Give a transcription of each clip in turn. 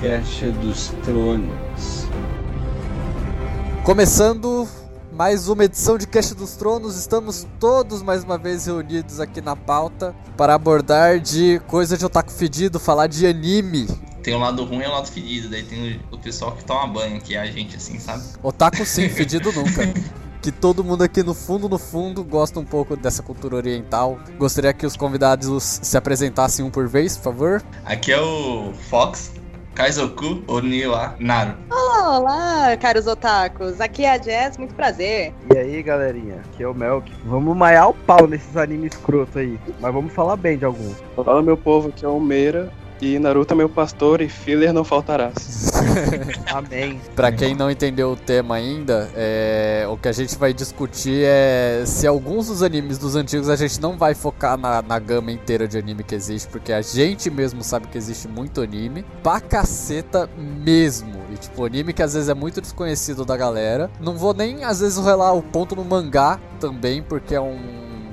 Caixa dos Tronos. Começando mais uma edição de Caixa dos Tronos, estamos todos mais uma vez reunidos aqui na pauta para abordar de coisa de otaku fedido, falar de anime. Tem o lado ruim e o lado fedido, daí tem o pessoal que toma banho, que é a gente, assim, sabe? Otaku sim, fedido nunca. que todo mundo aqui no fundo, no fundo, gosta um pouco dessa cultura oriental. Gostaria que os convidados se apresentassem um por vez, por favor. Aqui é o Fox, Kaizoku Oniwa Naru. Olá, caros otakus. Aqui é a Jess, muito prazer. E aí, galerinha? Aqui é o Melk. Vamos maiar o pau nesses animes escroto aí. Mas vamos falar bem de alguns. Fala, meu povo, aqui é o Meira. E Naruto é meu pastor e filler não faltará. Amém. Pra quem não entendeu o tema ainda, é, o que a gente vai discutir é se alguns dos animes dos antigos a gente não vai focar na, na gama inteira de anime que existe, porque a gente mesmo sabe que existe muito anime, pra caceta mesmo. E tipo, anime que às vezes é muito desconhecido da galera. Não vou nem às vezes relar o ponto no mangá também, porque é um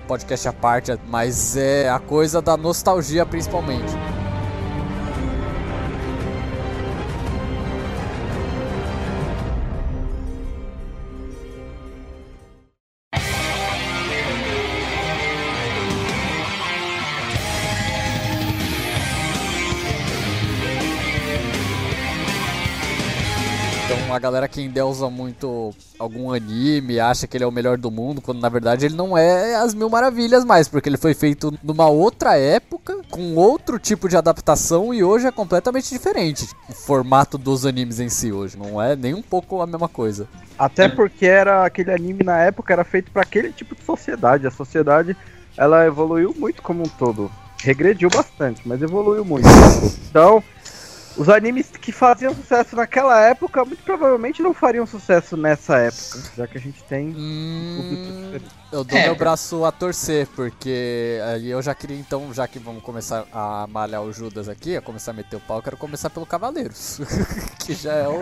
podcast à parte, mas é a coisa da nostalgia principalmente. Galera que endeusa muito algum anime, acha que ele é o melhor do mundo, quando na verdade ele não é as mil maravilhas mais, porque ele foi feito numa outra época, com outro tipo de adaptação e hoje é completamente diferente. O formato dos animes em si hoje não é nem um pouco a mesma coisa. Até porque era aquele anime na época era feito para aquele tipo de sociedade. A sociedade ela evoluiu muito como um todo. Regrediu bastante, mas evoluiu muito. Então, os animes que faziam sucesso naquela época, muito provavelmente não fariam sucesso nessa época, já que a gente tem um público Hum, diferente. Eu dou É, meu braço a torcer, porque aí eu já queria então, já que vamos começar a malhar o Judas aqui, a começar a meter o pau, eu quero começar pelo Cavaleiros. que já é o.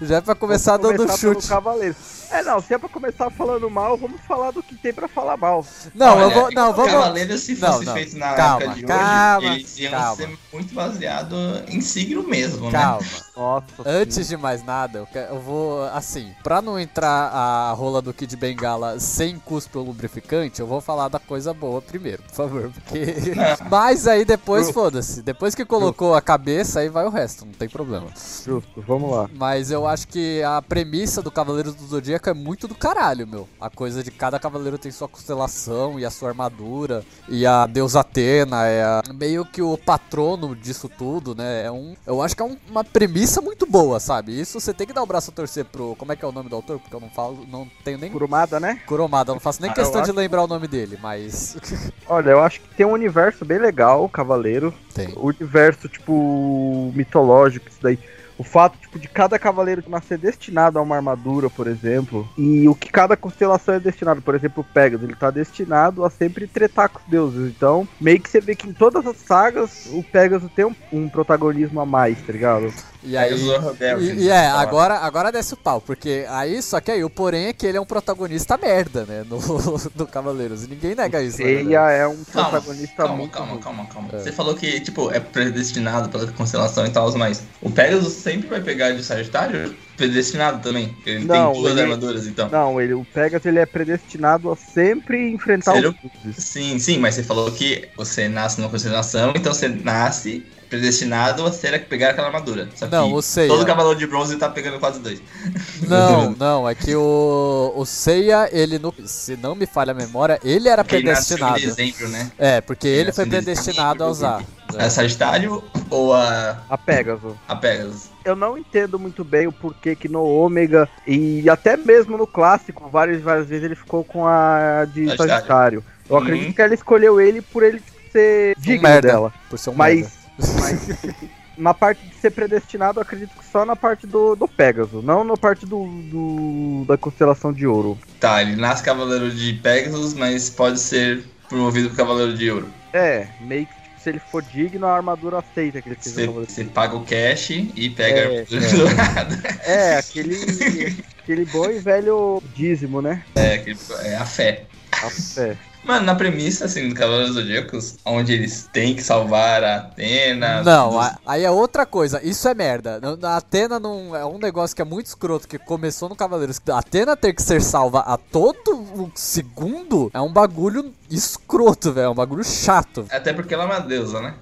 já é pra começar Vamos dando começar pelo chute. Cavaleiro. É, não, se é pra começar falando mal, vamos falar do que tem pra falar mal. Não, eu Olha, vou. Não, vamos. Cavaleiros, se Não, fosse não. feito na Calma, época de calma, hoje, eles iam calma. ser muito baseados em signo mesmo, né? Calma. Antes de mais nada, eu, que- eu vou, assim, pra não entrar a rola do Kid Bengala sem cuspe ou lubrificante, eu vou falar da coisa boa primeiro, por favor, porque... Mas aí depois, foda-se, depois que colocou a cabeça, aí vai o resto, não tem problema. Justo, vamos lá. Mas eu acho que a premissa do Cavaleiro do Zodíaco é muito do caralho, meu. A coisa de cada cavaleiro tem sua constelação e a sua armadura. E a deusa Atena é a- meio que o patrono disso tudo, né? É um, eu acho que é um- uma premissa muito boa, sabe? Isso você tem que dar o braço a torcer pro. Como é que é o nome do autor? Porque eu não falo, não tenho nem. Kurumada, né? Kuromada, eu não faço nem Ah, questão de lembrar o nome dele, mas. Olha, eu acho que tem um universo bem legal, o Cavaleiro. tem. O universo, tipo, mitológico, isso daí. O fato, tipo, de cada cavaleiro nascer destinado a uma armadura, por exemplo. E o que cada constelação é destinado. Por exemplo, o Pegasus, ele tá destinado a sempre tretar com os deuses. Então, meio que você vê que em todas as sagas, o Pegasus tem um, um protagonismo a mais, tá ligado? E aí. E, e é, fala. agora, agora desce o pau, porque aí, só que aí o porém é que ele é um protagonista merda, né, no, do Cavaleiros, e ninguém nega isso, né, Seiya é um Calma, protagonista Calma, muito calma, ruim. calma, calma. É. Você falou que, tipo, é predestinado pela constelação e tal, mas o Pegasus sempre vai pegar de Sagitário? Predestinado também. Ele Não, tem duas ele- armaduras, então. Não, ele, o Pegasus ele é predestinado a sempre enfrentar Sério? os. Sim, sim, mas você falou que você nasce numa constelação, então você nasce predestinado a ser a pegar aquela armadura. Só que Não, o Seiya. todo cavaleiro de bronze tá pegando quase dois. Não, não, é que o, o Seiya, ele, no, se não me falha a memória, ele era Porque ele nasceu em predestinado. dezembro, né? É, porque ele nasceu foi predestinado a usar. A Sagitário ou a, A Pegasus. a Pegasus? eu não entendo muito bem o porquê que no Ômega e até mesmo no clássico, várias, várias vezes ele ficou com a de Sagitário. Sagitário. Eu Uhum. acredito que ela escolheu ele por ele ser digno merda. dela. Por ser um Mas, merda. Mas na parte de ser predestinado, eu acredito que só na parte do, do Pégaso, não na parte do, do- da constelação de ouro. Tá, ele nasce cavaleiro de Pegasus, mas pode ser promovido pro cavaleiro de ouro. É, meio que tipo, se ele for digno, a armadura aceita que ele seja Você, cavaleiro. você paga o cash e pega É, a armadura dourada. É, aquele, aquele bom e velho dízimo, né? É, que- é a fé. A fé. Mano, na premissa, assim, do Cavaleiros Zodíacos, onde eles têm que salvar a Atena. Não, dos- a- aí é outra coisa. Isso é merda. A Atena não é um negócio que é muito escroto, que começou no Cavaleiros. A Atena ter que ser salva a todo o segundo é um bagulho escroto, velho. É um bagulho chato. Até porque ela é uma deusa, né?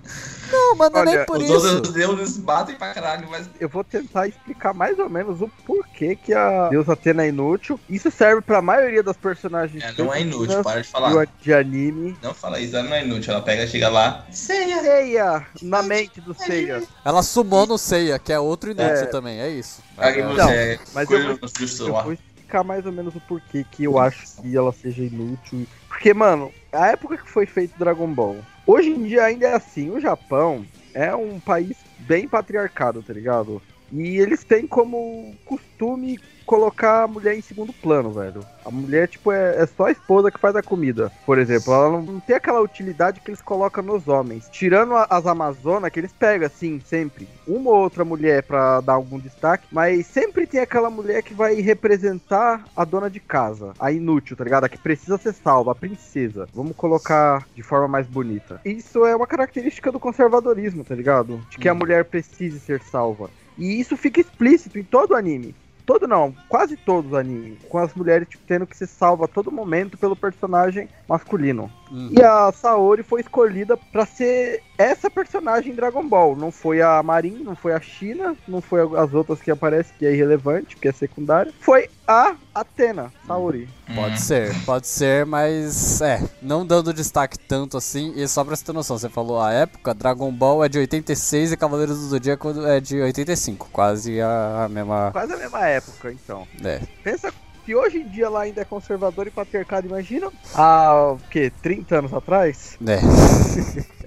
Não, mas não é nem Olha, por Os isso. outros deuses batem pra caralho, mas Eu vou tentar explicar mais ou menos o porquê que a deusa Atena é inútil. Isso serve pra maioria das personagens. é, não é inútil, para de do- falar. De anime. Não fala isso, ela não é inútil. Ela pega, chega lá. Ceia! Seiya! Na mente do Seiya. Ela sumou no Seiya, que é outro inútil É. também, é isso. Aí É, você Não, é mas eu vou- Eu vou explicar mais ou menos o porquê que eu acho que ela seja inútil. Porque, mano, a época que foi feito Dragon Ball, hoje em dia ainda é assim. O Japão é um país bem patriarcado, tá ligado? E eles têm como costume colocar a mulher em segundo plano, velho. A mulher, tipo, é, é só a esposa que faz a comida. Por exemplo, ela não, não tem aquela utilidade que eles colocam nos homens. Tirando a- as Amazonas, que eles pegam, assim, sempre. Uma ou outra mulher pra dar algum destaque, mas sempre tem aquela mulher que vai representar a dona de casa. A inútil, tá ligado? A que precisa ser salva, a princesa. Vamos colocar de forma mais bonita. Isso é uma característica do conservadorismo, tá ligado? De que a Hum. mulher precise ser salva. E isso fica explícito em todo o anime. Todo não, quase todos os animes. Com as mulheres tipo, tendo que ser salva a todo momento pelo personagem masculino. Hum. E a Saori foi escolhida pra ser essa personagem em Dragon Ball. Não foi a Marin, não foi a China, não foi as outras que aparecem, que é irrelevante, que é secundária. Foi a Atena, Saori. Pode ser, pode ser, mas é, não dando destaque tanto assim. E só pra você ter noção, você falou a época, Dragon Ball é de 86 e Cavaleiros do Zodíaco é de 85, quase a, a mesma. Quase a mesma época, então. É. Pensa que hoje em dia lá ainda é conservador e patriarcado, imagina? Há, o quê? 30 anos atrás? É.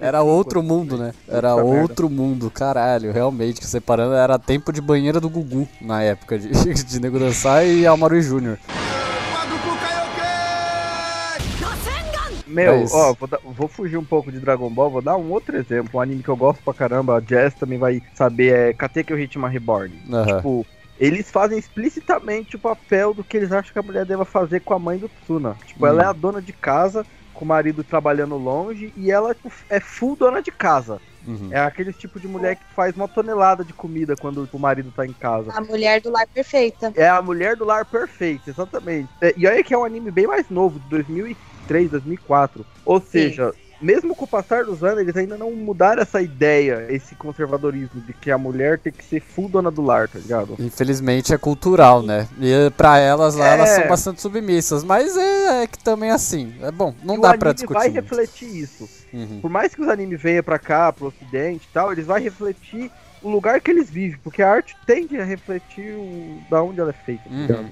Era outro mundo, né? Era outro mundo, caralho, realmente. Que separando era tempo de banheira do Gugu na época de, de Nego Dançar e Almaru Júnior. Meu, isso. ó, vou, vou fugir um pouco de Dragon Ball, vou dar um outro exemplo, um anime que eu gosto pra caramba, a Jess também vai saber, é Kateki o Ritmo Reborn. Aham. Tipo, eles fazem explicitamente o papel do que eles acham que a mulher deva fazer com a mãe do Tsuna. Tipo, ela Hum. é a dona de casa, com o marido trabalhando longe, e ela tipo, é full dona de casa. Uhum. É aquele tipo de mulher que faz uma tonelada de comida quando o marido tá em casa. A mulher do lar perfeita. É a mulher do lar perfeita, exatamente. É, e olha que é um anime bem mais novo, de 2003, 2004. Ou seja, mesmo com o passar dos anos, eles ainda não mudaram essa ideia, esse conservadorismo de que a mulher tem que ser full dona do lar, tá ligado? Infelizmente é cultural, né? E pra elas lá, É. elas são bastante submissas. Mas é, é que também é assim. É bom, não e dá o pra anime discutir. vai muito. refletir isso. Uhum. Por mais que os animes venham pra cá, pro ocidente e tal, eles vão refletir o lugar que eles vivem, porque a arte tende a refletir o, da onde ela é feita. Uhum.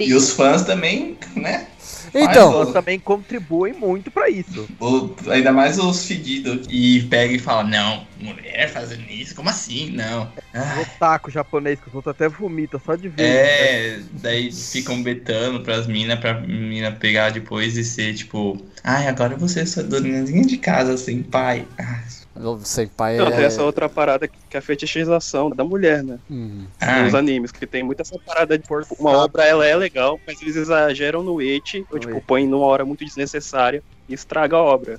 E os fãs também, né? Então, Mas, Elas também contribuem muito pra isso. O- ainda mais os fedidos. E pega e fala, não, mulher fazendo isso? Como assim? Não. O Ah, otaku japonês, que os outros até vomitam só de ver. é, daí ficam betando pras minas, pra mina pegar depois e ser tipo, ai, agora você é sua doninhazinha de casa, sem pai. Ah, o Senpai Não, tem é. essa outra parada que é a fetichização da mulher, né? Uhum. ah, Nos animes, que tem muita essa parada de tipo, uma obra ela é legal, mas eles exageram no eti, ou tipo, põem numa hora muito desnecessária e estraga a obra.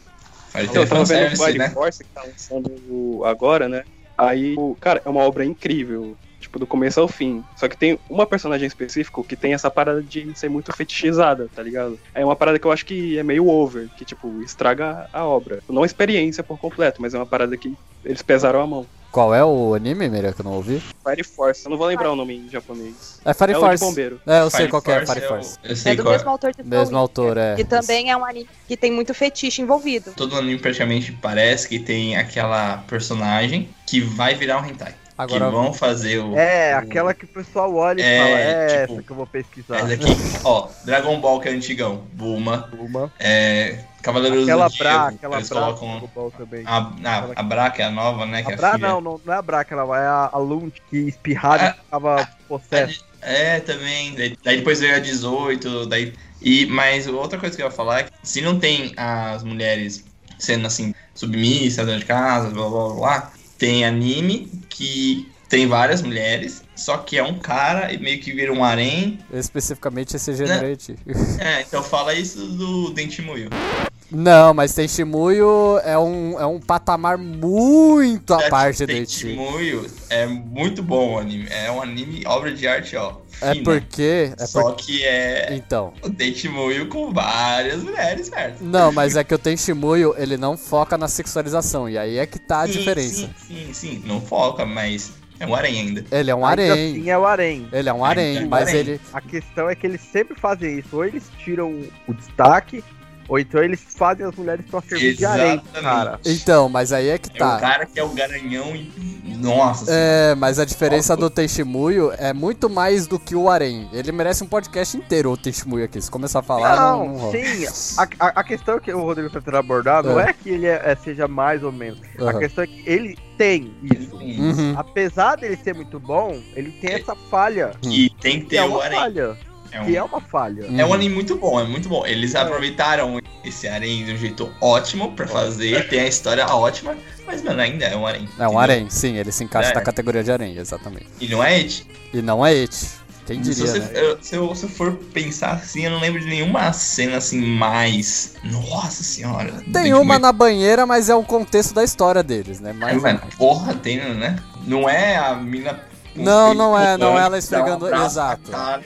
Pode Então, eu tava vendo o Fire né? Force que tá lançando agora, né? Aí, o- cara, é uma obra incrível. Tipo, do começo ao fim. Só que tem uma personagem específico que tem essa parada de ser muito fetichizada, tá ligado? É uma parada que eu acho que é meio over, que, tipo, estraga a obra. Não a experiência por completo, mas é uma parada que eles pesaram a mão. Qual é o anime, Mira, que eu não ouvi? Fire Force, eu não vou lembrar o nome em japonês. É Fire é o de Force. bombeiro. É, eu sei Fire qual que é, Force Fire é o- Force. Eu sei É do qual é. mesmo autor de Mesmo autor, é. Que também é um anime que tem muito fetiche envolvido. Todo anime praticamente parece que tem aquela personagem que vai virar um hentai. Agora, que vão fazer o. É, o- aquela que o pessoal olha e É, fala, é tipo, essa que eu vou pesquisar. Essa aqui, ó, Dragon Ball que é antigão, Bulma, Uma. é, Cavaleiros Aquela do Bra, Zodíaco, aquela eles Bra colocam também. a, a, a Bra, que é a nova, né, que é A a Bra filha. não, não, não é a Bra, aquela é a, a Lund que espirrada Ah. tava possessa. É, também. Daí, daí depois veio a 18, daí. E, mas outra coisa que eu ia falar é que se não tem as mulheres sendo assim, submissas, dentro de casa, blá blá blá, blá, tem anime que tem várias mulheres, só que é um cara e meio que vira um harém. especificamente esse gênero aí, tio. É, então fala isso do Dente Moio. Não, mas tem Shimuyo é um, é um patamar muito à parte do Tem Eti. Shimuyo é muito bom o anime. É um anime, obra de arte, ó. É fina. porque. É Só porque. que é Então. o Date com várias mulheres, certo? Não, mas é que o Tenshimuyo, ele não foca na sexualização. E aí é que tá a Sim, diferença. Sim, sim, sim. Não foca, mas é um harém ainda. Ele é um Ainda harém. assim é o harém. Ele é um harém, é um mas harém. ele. A questão é que eles sempre fazem isso. Ou eles tiram o destaque, ou então eles fazem as mulheres pra servir de Exatamente. cara. Então, mas aí é que É o tá. cara que é o garanhão e. Nossa É, mas a diferença do Tenshimuyo é muito mais do que o harém. Ele merece um podcast inteiro, o Tenshimuyo aqui. Se começar a falar, não, não Não, sim. A, a, a questão que o Rodrigo tá tentando abordar não É. é que ele é- é- seja mais ou menos. Aham. A questão é que ele tem isso. Uhum. Apesar dele ser muito bom, ele tem essa falha. E tem que ter é o uma harém. falha. É um, Que é uma falha. é um anime muito bom, é muito bom. Eles É. aproveitaram esse harém de um jeito ótimo pra fazer, tem a história ótima, mas, mano, ainda é um harém. É um harém, sim, ele se encaixa É. na categoria de harém, exatamente. E não é it. E não é et. Quem Se, diria, você- né? eu- se eu, se eu for pensar assim, eu não lembro de nenhuma cena assim mais. Nossa senhora. Tem uma na banheira, mas é o contexto da história deles, né? Mas, Mas, mano, porra, tem, né? Não é a mina. Não, não é, não é ela esfregando- abraço exato. cara.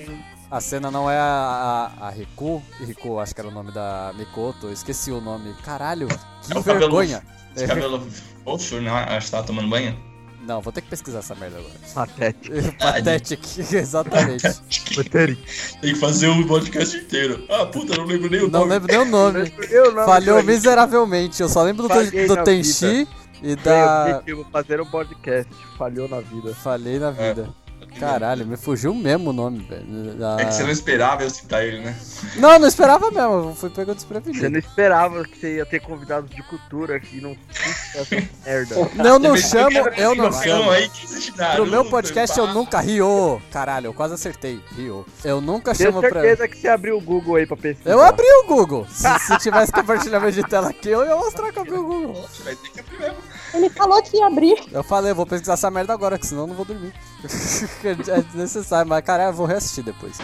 A cena não é a, a, a Riku. Riku, acho que era o nome da Mikoto. Eu esqueci o nome. Caralho, que É o cabelo- vergonha. Esse cabelo roxo, né? Acho que tava tomando banho. Não, vou ter que pesquisar essa merda agora. Patético. Pathetic, exatamente. Tem que fazer o podcast inteiro. Ah, puta, não lembro nem o Não nome. lembro nem o nome. Eu não, Falhou eu- miseravelmente. Eu só lembro do, Falhei do na Tenchi e Tem da. objetivo fazer um podcast. Falhou na vida. Falei na vida. Caralho, me fugiu mesmo o nome, velho. Da- É que você não esperava eu citar ele, né? Não, não esperava mesmo. Eu fui pegando Você desprevenido. não esperava que você ia ter convidados de cultura aqui não essa merda. Não, não chamo, eu não chamo. Pro meu podcast eu nunca rio. Caralho, eu quase acertei. Rio. Eu nunca Tenho chamo pra. certeza que você abriu o Google aí pra pesquisar. Eu abri o Google. Se, se tivesse compartilhamento de tela aqui, eu ia mostrar que eu abri o Google. Vai ter que abrir mesmo. Ele falou que ia abrir. Eu falei, eu vou pesquisar essa merda agora, que senão eu não vou dormir. é desnecessário, mas caralho, eu vou reassistir depois.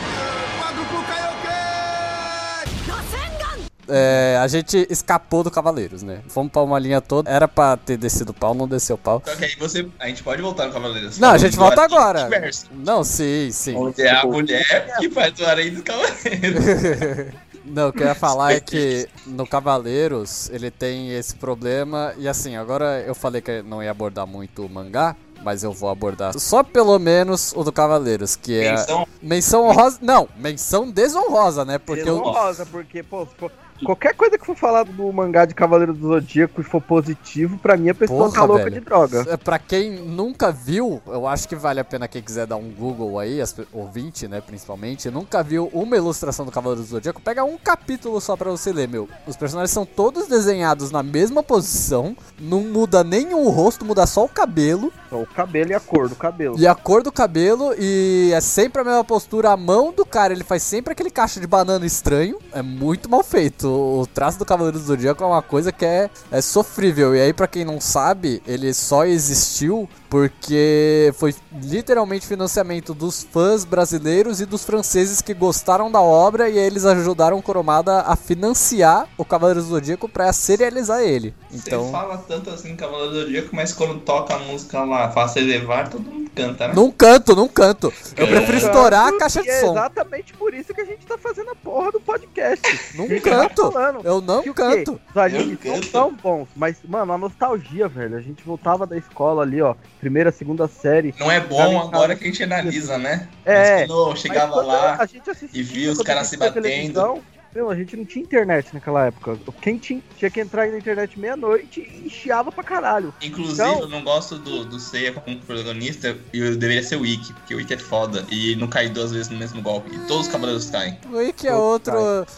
É, a gente escapou do Cavaleiros, né? Fomos pra uma linha toda. Era pra ter descido o pau, não desceu o pau. Só que aí você. A gente pode voltar no Cavaleiros. Não, a gente volta agora. Não, sim, sim. Onde é a mulher que faz o harém dos Cavaleiros. Não, o que eu ia falar é que no Cavaleiros ele tem esse problema. E assim, agora eu falei que eu não ia abordar muito o mangá, mas eu vou abordar só pelo menos o do Cavaleiros, que é. Menção Menção honrosa. Não, menção desonrosa, né? Porque eu. Desonrosa, porque, pô, for- qualquer coisa que for falado do mangá de Cavaleiro do Zodíaco e for positivo, pra mim a pessoa Porra, tá louca velho. de droga. É, Pra quem nunca viu, eu acho que vale a pena quem quiser dar um Google aí, as, ouvinte, né, principalmente, nunca viu uma ilustração do Cavaleiro do Zodíaco, pega um capítulo só pra você ler, meu. Os personagens são todos desenhados na mesma posição, não muda nenhum rosto, muda só o cabelo, Só o cabelo e a cor do cabelo. e a cor do cabelo, e é sempre a mesma postura, a mão do cara, ele faz sempre aquele caixa de banana estranho, é muito mal feito. O traço do Cavaleiro do Zodíaco é uma coisa que é, é sofrível, e aí pra quem não sabe, ele só existiu porque foi literalmente financiamento dos fãs brasileiros e dos franceses que gostaram da obra, e aí eles ajudaram o Kurumada a financiar o Cavaleiro do Zodíaco pra serializar ele. Então... Você fala tanto assim Cavaleiro do Zodíaco, mas quando toca a música lá, faça elevar, todo mundo canta, né? Num canto, num canto. Eu É. prefiro estourar a caixa de é som. exatamente por isso que a gente tá fazendo a porra do podcast. Gente tá canto. falando Eu não que canto. Os animes não canto. tão bons, mas, mano, a nostalgia, velho. A gente voltava da escola ali, ó, primeira, segunda série. Não é bom agora que a gente analisa, né? É, Mas quando eu Mas chegava quando lá, a gente assistia, e via os caras se batendo. Meu, a gente não tinha internet naquela época. Quem tinha, tinha que entrar na internet meia-noite e chiava pra caralho. Inclusive, Então- eu não gosto do, do Seiya como protagonista e eu deveria ser o Ikki, porque o Ikki é foda e não cai duas vezes no mesmo golpe. E todos os cavaleiros caem. O Wiki é outro.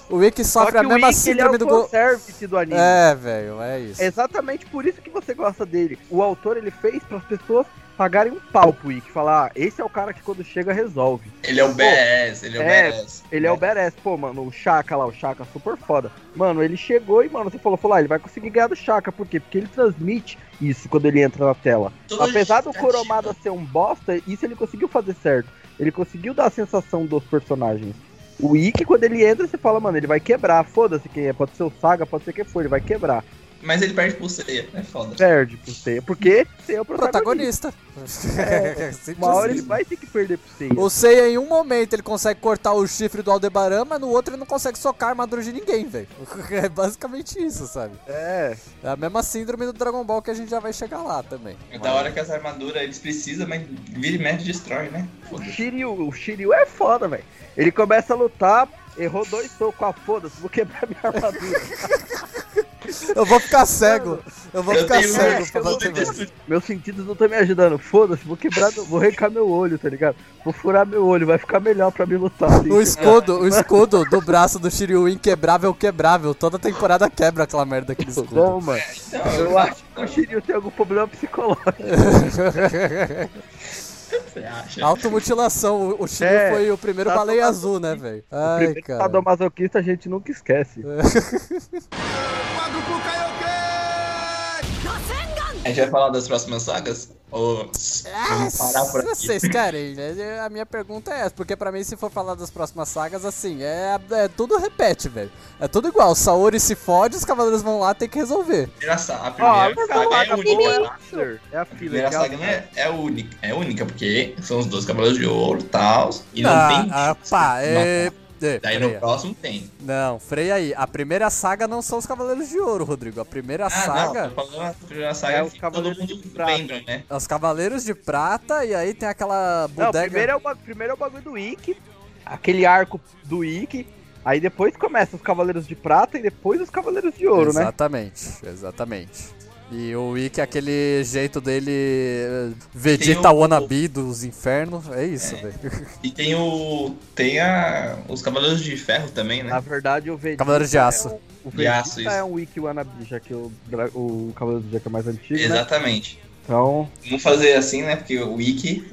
O Wiki sofre Só a que mesma o Ikki, ele é síndrome o do gol. fanservice do anime. É, velho, é isso. É exatamente por isso que você gosta dele. O autor ele fez para as pessoas pagarem um pau pro Ikki. Falar, ah, esse é o cara que quando chega resolve. Ele é o BS, ele é o é, BS. Ele é o badass. Pô, mano, o Chaka lá, o Chaka super foda. Mano, ele chegou e, mano, você falou, falou, ah, ele vai conseguir ganhar do Chaka. Por quê? Porque ele transmite isso quando ele entra na tela. Apesar do justificativa. Kuromada ser um bosta, isso ele conseguiu fazer certo. Ele conseguiu dar a sensação dos personagens. O Ikki, quando ele entra, você fala, mano, ele vai quebrar. Foda-se quem é. Pode ser o Saga, pode ser quem for, ele vai quebrar. Mas ele perde pro Seiya, é foda. Perde pro Seiya. Porque Seiya é o protagonista. Protagonista. É, Simples Uma hora assim. ele vai ter que perder pro Seiya. O Seiya, em um momento, ele consegue cortar o chifre do Aldebaran, mas no outro ele não consegue socar a armadura de ninguém, velho. É basicamente isso, sabe? É. É a mesma síndrome do Dragon Ball que a gente já vai chegar lá também. É da hora que as armaduras eles precisam, mas vira e mexe destrói, né? O. Shiryu, o Shiryu é foda, velho. Ele começa a lutar, errou dois socos, ah, foda-se, vou quebrar minha armadura. Eu vou ficar cego. Eu vou Eu ficar cego pra eu bater tenho- mais. Meus sentidos não estão me ajudando. Foda-se, vou quebrar, vou arrancar meu olho, tá ligado? Vou furar meu olho, vai ficar melhor pra me lutar. assim. O escudo, o escudo do braço do Shiryu inquebrável, quebrável. Toda temporada quebra aquela merda daquele escudo. Não, mano. Eu acho que o Shiryu tem algum problema psicológico. você acha? Automutilação. O- O Shiryu É, foi o primeiro tá baleia azul, né, velho? O Ai, primeiro cara. sadomasoquista a gente nunca esquece. A gente vai falar das próximas sagas? Ou vamos parar por Se aqui? vocês querem, né? a minha pergunta é essa, porque pra mim se for falar das próximas sagas, assim, é, é tudo repete, velho. É tudo igual, Saori se fode, os cavaleiros vão lá, tem que resolver. Primeira sa- A primeira saga é única. é a. É a primeira é saga não é, é única, é única, porque são os dois cavaleiros de ouro e tal. E não ah, tem. ah, pá, é... é, Daí freia. no próximo tem. Não, freia aí. A primeira saga não são os Cavaleiros de Ouro, Rodrigo. A primeira Ah, saga não, falando a primeira saga É os Cavaleiros mundo de Prata. lembra, né? é os Cavaleiros de Prata e aí tem aquela Não, bodega. primeiro é, o, primeiro é o bagulho do Ikki, aquele arco do Ikki. Aí depois começa os Cavaleiros de Prata e depois os Cavaleiros de Ouro, né? exatamente, exatamente. E o Ikki, aquele jeito dele. eh, Vegeta o- wannabe dos infernos. É isso, velho. E tem o. Tem a. Os Cavaleiros de Ferro também, Na né? verdade, o Vegeta. Cavaleiros de Aço. É um, o De Vegeta aço, é um Wiki Wannabe, já que o, dra- o Cavaleiro do Zodíaco é mais antigo, né? Exatamente. Então, Vamos fazer assim, né? Porque o Wiki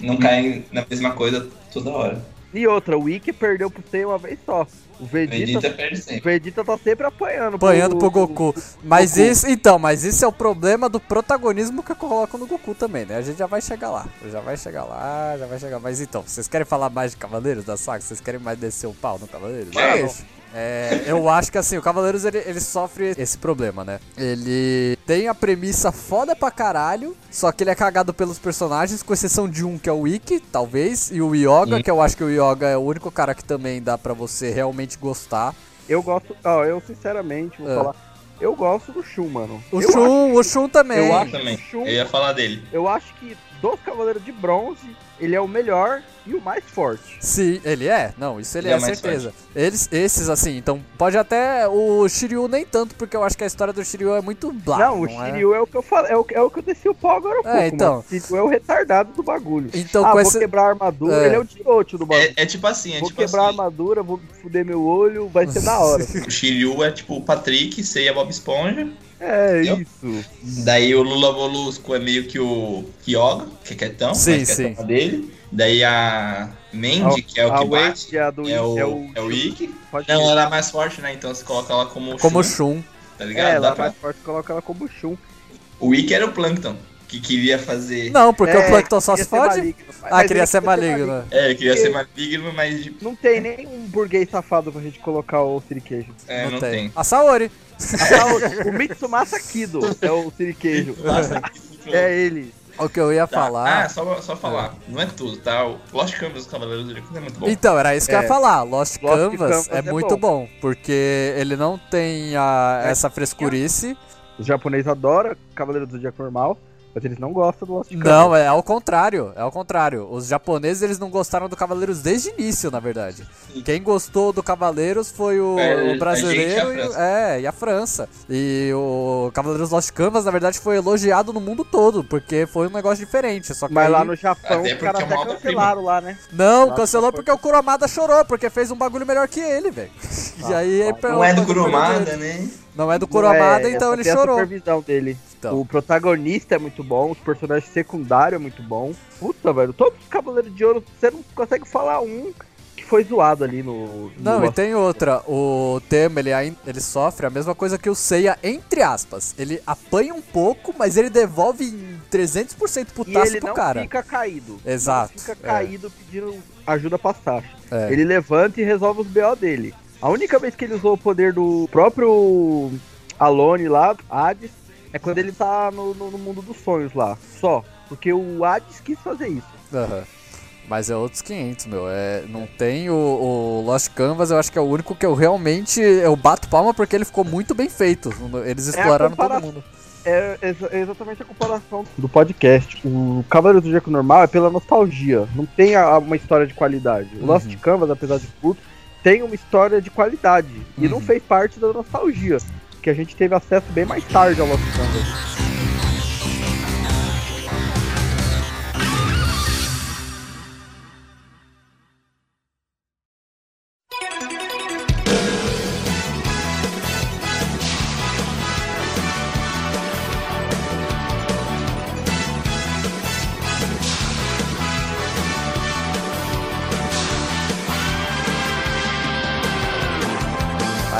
não cai na mesma coisa toda hora. e outra, o Wiki perdeu pro Seiya uma vez só. O Vegeta, o. Vegeta tá sempre apanhando. Apanhando pro Goku. Mas Goku. isso, então, mas isso é o problema do protagonismo que eu coloco no Goku também, né? A gente já vai chegar lá. Já vai chegar lá, já vai chegar. Mas então, vocês querem falar mais de Cavaleiros da saga? Vocês querem mais descer o pau no Cavaleiros? Quero. Deixa. É, eu acho que assim, o Cavaleiros ele, ele sofre esse problema, né? Ele tem a premissa foda pra caralho, só que ele é cagado pelos personagens, com exceção de um que é o Ikki, talvez, e o Yoga, Hum. que eu acho que o Yoga é o único cara que também dá pra você realmente gostar. Eu gosto, ó, eu sinceramente vou É. falar. Eu gosto do Shun, mano. O eu Shun, o Shun também. eu acho também. que o Shun- Eu ia falar dele. Eu acho que dos Cavaleiros de Bronze, ele é o melhor e o mais forte. Sim, ele é. Não, isso ele Ele é, é certeza. Eles, esses, assim, então, pode até. O Shiryu nem tanto, porque eu acho que a história do Shiryu é muito blá. não, o é? Shiryu é... o que eu falei, é o, é o que eu desci o pau agora há pouco, então. Shiryu é o retardado do bagulho. Então, ah, vou esse. quebrar a armadura, É. ele é o Tirote do bagulho. É, é tipo assim, é vou tipo quebrar a assim. armadura, vou fuder meu olho, vai ser da hora. O Shiryu é tipo o Patrick, Seiya Bob Esponja. É Eu? isso. Daí o Lula Molusco é meio que o Kyoga, que é quietão, Sim, mas sim. quietão dele. Daí a Mandy, que é o a que bate, a do é o, é o, é o Ikki. Pode Não, ir. ela é mais forte, né? Então você coloca ela como Como Shun, Shun. tá É, ligado? ela Dá é pra... mais forte, coloca ela como Shun. O Ikki era o Plankton, que queria fazer... Não, porque É, o Plankton só se fode. maligno, Ah, queria ser maligno. É, queria Porque- ser maligno, mas Não tem nenhum burguês safado pra gente colocar o Sirikejo. é, não, tem. A Saori. O Mitsumasa Kido é o Sirikejo. é ele. O que eu ia Tá. falar. Ah, só, só falar. Não é tudo, tá? O Lost Canvas dos Cavaleiros do Zodíaco é muito bom. Então, era isso que eu ia É. falar. Lost, Lost Canvas, Canvas é, é muito bom. bom. porque ele não tem a, É. essa frescurice. Os japoneses adoram Cavaleiro do Zodíaco normal, mas eles não gostam do Lost Canvas. Não, é ao contrário, é ao contrário. Os japoneses eles não gostaram do Cavaleiros desde o início, na verdade. Sim. Quem gostou do Cavaleiros foi o, É, a o gente a brasileiro e, é, e a França. E o Cavaleiros Lost Canvas, na verdade, foi elogiado no mundo todo, porque foi um negócio diferente. Só que Mas aí- lá no Japão, os caras é até cancelaram lá, né? Não, Lá cancelou porque o Kuromada chorou, porque fez um bagulho melhor que ele, velho. e aí ele Não é do direito. né? Não é do Kuromada, é, então ele tem a chorou. supervisão dele. Então. O protagonista é muito bom, os personagens secundários é muito bom. Puta, velho, todos os Cavaleiros de Ouro, você não consegue falar um que foi zoado ali no... no Não, e tem outra. O Tema, ele, ele sofre a mesma coisa que o Seiya, entre aspas. Ele apanha um pouco, mas ele devolve em 300% E putaço ele pro cara. fica caído. Exato, Não fica é. caído pedindo ajuda pra Sasha. É. Ele levanta e resolve os BO dele. A única vez que ele usou o poder do próprio Alone lá, Hades, é quando ele tá no, no- no mundo dos sonhos lá. Só. Porque o Hades quis fazer isso. Aham. Mas é outros 500, meu. É, não tem o, o Lost Canvas, eu acho que é o único que eu realmente eu bato palma porque ele ficou muito bem feito. Eles exploraram todo compara- mundo. É, exa- é exatamente a comparação do podcast. O Cavaleiro do Zodíaco normal é pela nostalgia. Não tem a- uma história de qualidade. O Lost Uhum. Canvas, apesar de curto, tem uma história de qualidade. E não Uhum. fez parte da nostalgia. Que a gente teve acesso bem mais tarde ao Lost Canvas.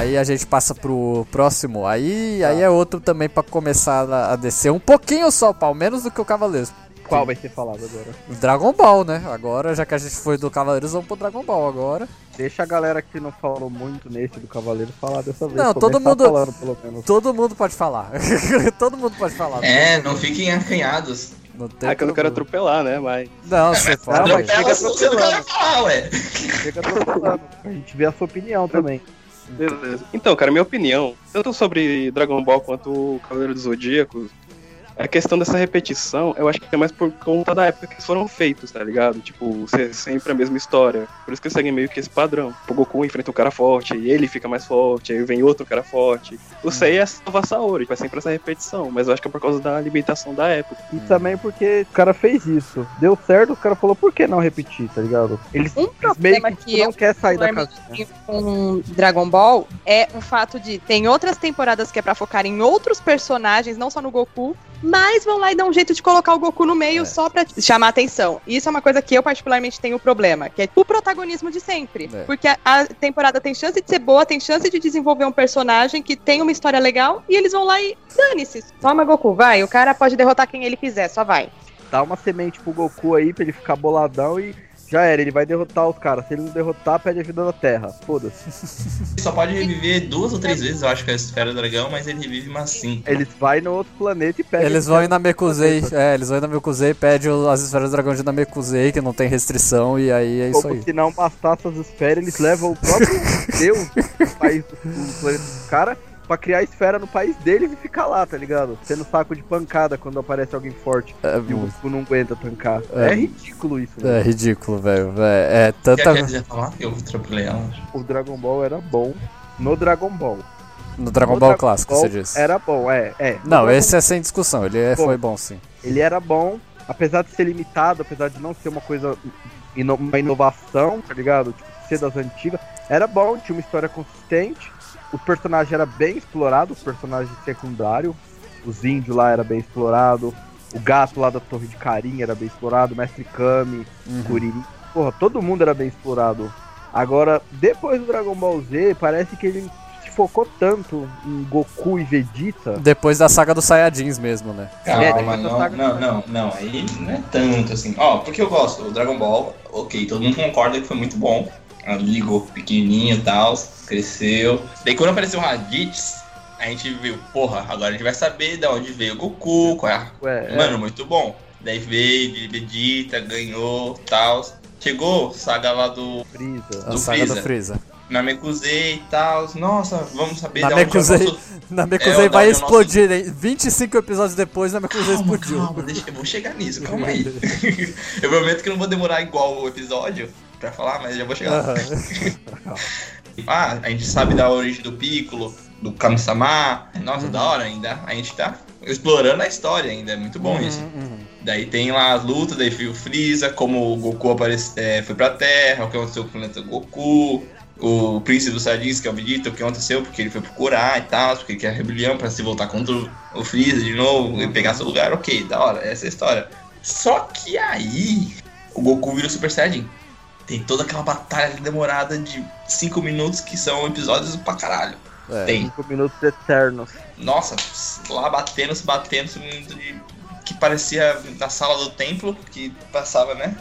Aí a gente passa pro próximo. Aí, aí é outro também pra começar a, a descer um pouquinho só, pau, menos do que o Cavaleiros. Qual vai ser falado agora? O Dragon Ball, né? Agora, já que a gente foi do Cavaleiros, vamos pro Dragon Ball agora. Deixa a galera que não falou muito nesse do Cavaleiro falar dessa vez. Não, todo mundo- falando, pelo menos. Todo mundo pode falar. Todo mundo pode falar. É, não fiquem acanhados. Não tem É que eu não quero atropelar, né? Mas. Não, você Não, pode. mas chega Atropela se você não quer atropelando. falar, ué. Chega atropelando. A gente vê a sua opinião também. Beleza. Então, cara, minha opinião, tanto sobre Dragon Ball quanto o Cavaleiro dos Zodíacos, a questão dessa repetição, eu acho que é mais por conta da época que eles foram feitos, tá ligado? Tipo, ser sempre a mesma história. Por isso que eles seguem meio que esse padrão. O Goku enfrenta um cara forte, e ele fica mais forte, aí vem outro cara forte. O Sei é salva Saori, vai sempre essa repetição, mas eu acho que é por causa da limitação da época. E também porque o cara fez isso. Deu certo, o cara falou, por que não repetir, tá ligado? Eles Um meio problema que, que tipo, não quer sair da tenho com Dragon Ball é o fato de tem outras temporadas que é pra focar em outros personagens, não só no Goku, mas vão lá e dão um jeito de colocar o Goku no meio É. só pra chamar atenção. Isso é uma coisa que eu particularmente tenho problema, que é o protagonismo de sempre. É. Porque a, a temporada tem chance de ser boa, tem chance de desenvolver um personagem que tem uma história legal e eles vão lá e dane-se. Toma Goku, vai. O cara pode derrotar quem ele quiser, só vai. Dá uma semente pro Goku aí pra ele ficar boladão e já era. Ele vai derrotar os caras. Se ele não derrotar, pede ajuda na Terra. Foda-se. Ele só pode reviver duas ou três vezes, eu acho que é a esfera do dragão, mas ele revive umas cinco. Eles vai no outro planeta e pedem. Eles vão ir na Mekuzei, é, eles vão ir na Mekuzei, pede o- as esferas do dragão de Namekusei, que não tem restrição, e aí é isso Como aí. se não bastasse as esferas, eles levam o próprio Deus do país do planeta dos caras pra criar esfera no país deles e ficar lá, tá ligado? Sendo saco de pancada quando aparece alguém forte É, e o Goku não aguenta tancar. É. É, ridículo isso, é né? ridículo, velho. É, é Quer, tanta. quer dizer falar? Eu atropelei ela. O Dragon Ball era bom no Dragon Ball. No Dragon No Ball Dragon clássico, Ball você disse. Era bom, é. é. No Não, Dragon esse é sem discussão, ele é- Bom. foi bom sim. ele era bom, apesar de ser limitado, apesar de não ser uma coisa, ino- uma inovação, tá ligado? Tipo, ser das antigas, era bom, tinha uma história consistente, o personagem era bem explorado, o personagem secundário, os índios lá era bem explorado, o gato lá da Torre de Carinha era bem explorado, o Mestre Kami, Uhum. Kuririn, porra, todo mundo era bem explorado. Agora, depois do Dragon Ball Z, parece que ele se focou tanto em Goku e Vegeta, Depois da saga dos Saiyajins mesmo, né? Calma, É, depois da não, saga- não, não, não, aí não é tanto assim. Ó, porque eu gosto, o Dragon Ball, ok, todo mundo concorda que foi muito bom. Ali, Goku pequenininho e tal, cresceu. Daí quando apareceu o Raditz, a gente viu, porra, agora a gente vai saber de onde veio o Goku, qual é a ué, é, Mano, muito bom. Daí veio Vegeta, ganhou, tal. Chegou, saga lá do Freeza. A Do saga do Freeza. Freeza. Namekusei e tal. Nossa, vamos saber de onde Namekusei. é o nosso... Namekusei É, vai nosso- explodir, hein? 25 episódios depois, Namekusei Calma, explodiu. calma, deixa, eu vou chegar nisso, calma aí. eu prometo que não vou demorar igual o episódio pra falar, mas já vou chegar lá. Aham. Ah, a gente sabe da origem do Piccolo, do Kami-sama. Nossa, Uhum. da hora ainda. A gente tá explorando a história ainda, é muito bom isso. Uhum, uhum. Daí tem lá as lutas, daí foi o Freeza, como o Goku aparece, é, foi pra Terra, o que aconteceu com o planeta Goku, o príncipe dos Saiyajins, que é o Vegeta, o que aconteceu, porque ele foi procurar e tal, porque ele quer rebelião pra se voltar contra o- o Freeza de novo e pegar seu lugar, ok, da hora, essa é a história. Só que aí o Goku vira o Super Saiyajin. Tem toda aquela batalha demorada de 5 minutos que são episódios pra caralho. É. Tem. Cinco minutos eternos. Nossa, lá batendo, se batendo, de- que parecia na sala do templo, que passava, né?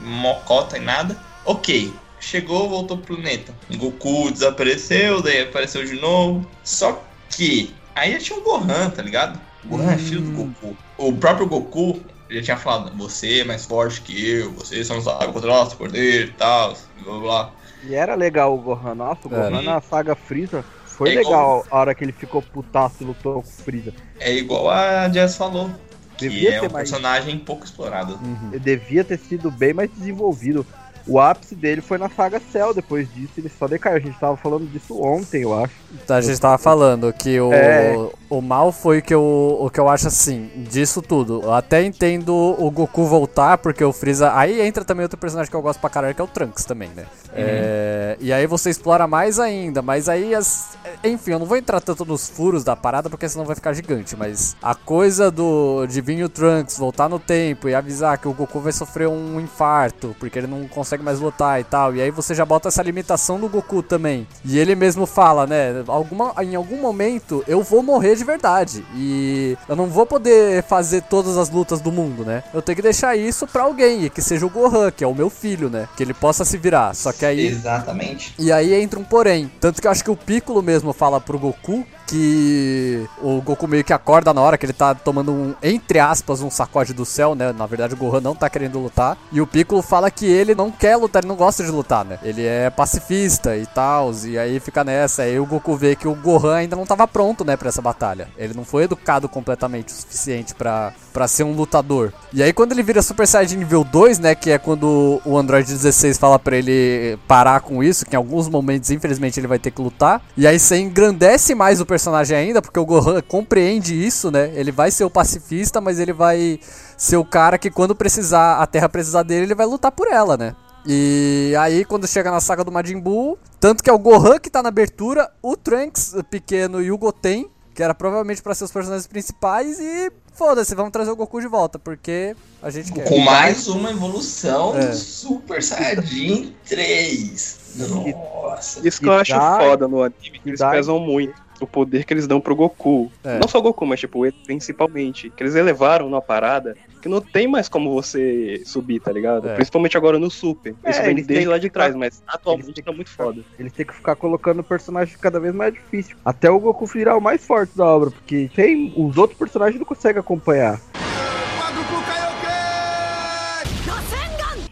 Mocota e nada. Ok, chegou, voltou pro planeta. Goku desapareceu, daí apareceu de novo. Só que aí já tinha o Gohan, tá ligado? O Gohan é filho do Goku. O próprio Goku já tinha falado, você é mais forte que eu, você só não sabe controlar nosso poder e tal, blá blá blá. E era legal o Gohan. Nossa, o Era. Gohan na saga Freeza foi É legal igual- a hora que ele ficou putaço e lutou com o Freeza. É igual a Jess falou. Que Devia é um mais. personagem pouco explorado. Ele devia ter sido bem mais desenvolvido. O ápice dele foi na saga Cell. Depois disso, ele só decaiu. A gente tava falando disso ontem, eu acho. Então, a gente tava falando que o, É. o mal foi que eu, o que eu acho assim, disso tudo. Eu até entendo o Goku voltar, porque o Freeza. Aí entra também outro personagem que eu gosto pra caralho, que é o Trunks também, né? É, e aí você explora mais ainda, mas aí as. Enfim, eu não vou entrar tanto nos furos da parada, porque senão vai ficar gigante. Mas a coisa do de vir o Trunks voltar no tempo e avisar que o Goku vai sofrer um infarto, porque ele não consegue mais lutar e tal. E aí você já bota essa limitação do Goku também. E ele mesmo fala, né? Alguma, em algum momento eu vou morrer de verdade. E eu não vou poder fazer todas as lutas do mundo, né? Eu tenho que deixar isso pra alguém, que seja o Gohan, que é o meu filho, né? Que ele possa se virar. Só que aí. Exatamente. E aí entra um porém. Tanto que eu acho que o Piccolo mesmo fala pro Goku que o Goku meio que acorda na hora que ele tá tomando um, entre aspas, um sacode do céu, né? Na verdade, o Gohan não tá querendo lutar. E o Piccolo fala que ele não quer lutar, ele não gosta de lutar, né? Ele é pacifista e tal. E aí fica nessa. Aí o Goku vê que o Gohan ainda não tava pronto, né, pra essa batalha. Ele não foi educado completamente o suficiente pra ser um lutador. E aí quando ele vira Super Saiyajin nível 2, né, que é quando o Android 16 fala pra ele parar com isso, que em alguns momentos, infelizmente, ele vai ter que lutar. E aí você engrandece mais o personagem ainda, porque o Gohan compreende isso, né? Ele vai ser o pacifista, mas ele vai ser o cara que quando precisar, a Terra precisar dele, ele vai lutar por ela, né? E aí, quando chega na saga do Majin Buu, tanto que é o Gohan que tá na abertura, o Trunks pequeno e o Goten, que era provavelmente pra ser os personagens principais, e foda-se, vamos trazer o Goku de volta, porque a gente quer. Com mais uma evolução É. do Super Saiyajin 3. Nossa. Isso que eu acho dá- foda no anime, que eles dá- pesam muito o poder que eles dão pro Goku. É. Não só o Goku, mas tipo, ele principalmente. Que eles elevaram numa parada que não tem mais como você subir, tá ligado? É. Principalmente agora no Super. É, Isso vem eles têm desde lá que de ficar- trás, mas atualmente tá que muito ficar- foda. Eles têm que ficar colocando personagens cada vez mais difícil. Até o Goku virar o mais forte da obra, porque tem os outros personagens não conseguem acompanhar.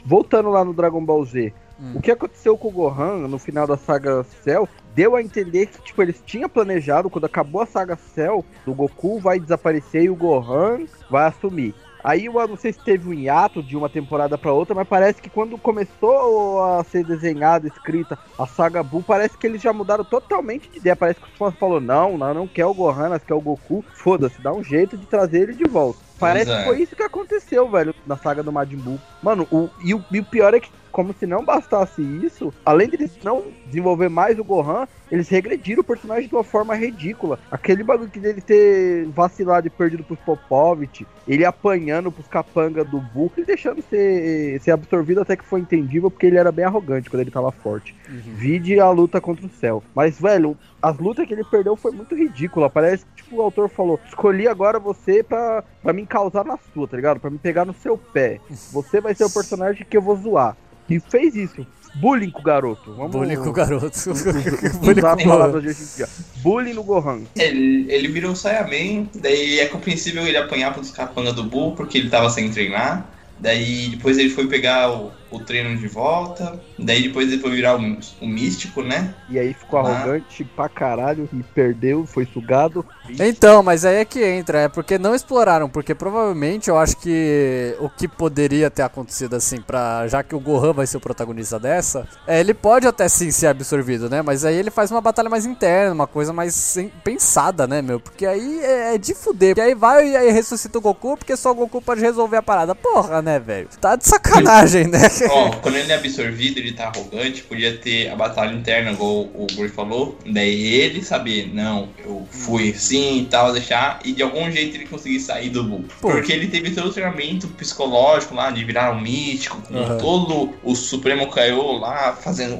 Voltando lá no Dragon Ball Z, Hum. o que aconteceu com o Gohan no final da saga Cell deu a entender que tipo eles tinham planejado quando acabou a saga Cell, o Goku vai desaparecer e o Gohan vai assumir. Aí eu não sei se teve um hiato de uma temporada pra outra, mas parece que quando começou a ser desenhada, escrita a saga Buu, parece que eles já mudaram totalmente de ideia. Parece que os fãs falaram: não, nós não quer o Gohan, nós quer o Goku. Foda-se, dá um jeito de trazer ele de volta. Parece é. que foi isso que aconteceu, velho, na saga do Majin Buu. Mano, o, e, o, e o pior é que, como se não bastasse isso, além de eles não desenvolver mais o Gohan, eles regrediram o personagem de uma forma ridícula. Aquele bagulho que dele ter vacilado e perdido pros Popovich, ele apanhando pros capanga do Buu, e deixando ser, ser absorvido até que foi entendível, porque ele era bem arrogante quando ele tava forte. Vide a luta contra o céu. Mas, velho, as lutas que ele perdeu foi muito ridícula. Parece que, tipo, o autor falou: escolhi agora você pra, pra me causar na sua, tá ligado? Pra me pegar no seu pé. Você vai ser o personagem que eu vou zoar. E fez isso. Bullying com o garoto. Vamos Bullying com o garoto. Bullying com palavra. Bullying no Gohan. Ele, ele virou Saiyaman, daí é compreensível ele apanhar pros capanga do Bull porque ele tava sem treinar. Daí depois ele foi pegar o, o treino de volta. Daí depois ele foi virar o, o místico, né? E aí ficou Ah. arrogante pra caralho e perdeu, foi sugado. Então, mas aí é que entra, é porque não exploraram, porque provavelmente eu acho que o que poderia ter acontecido assim, pra, já que o Gohan vai ser o protagonista dessa, é, ele pode até sim ser absorvido, né? Mas aí ele faz uma batalha mais interna, uma coisa mais sem- pensada, né, meu? Porque aí é, é de fuder. Porque aí vai e aí ressuscita o Goku, porque só o Goku pode resolver a parada. Porra, né, velho? Tá de sacanagem, né? Ó, quando ele é absorvido, ele tá arrogante, podia ter a batalha interna, igual o Guri falou. Daí ele saber, não, eu fui assim e tal, deixar, e de algum jeito ele conseguir sair do. Pô. Porque ele teve todo o treinamento psicológico lá, de virar um místico, com Aham. todo o Supremo Kaiô lá, fazendo.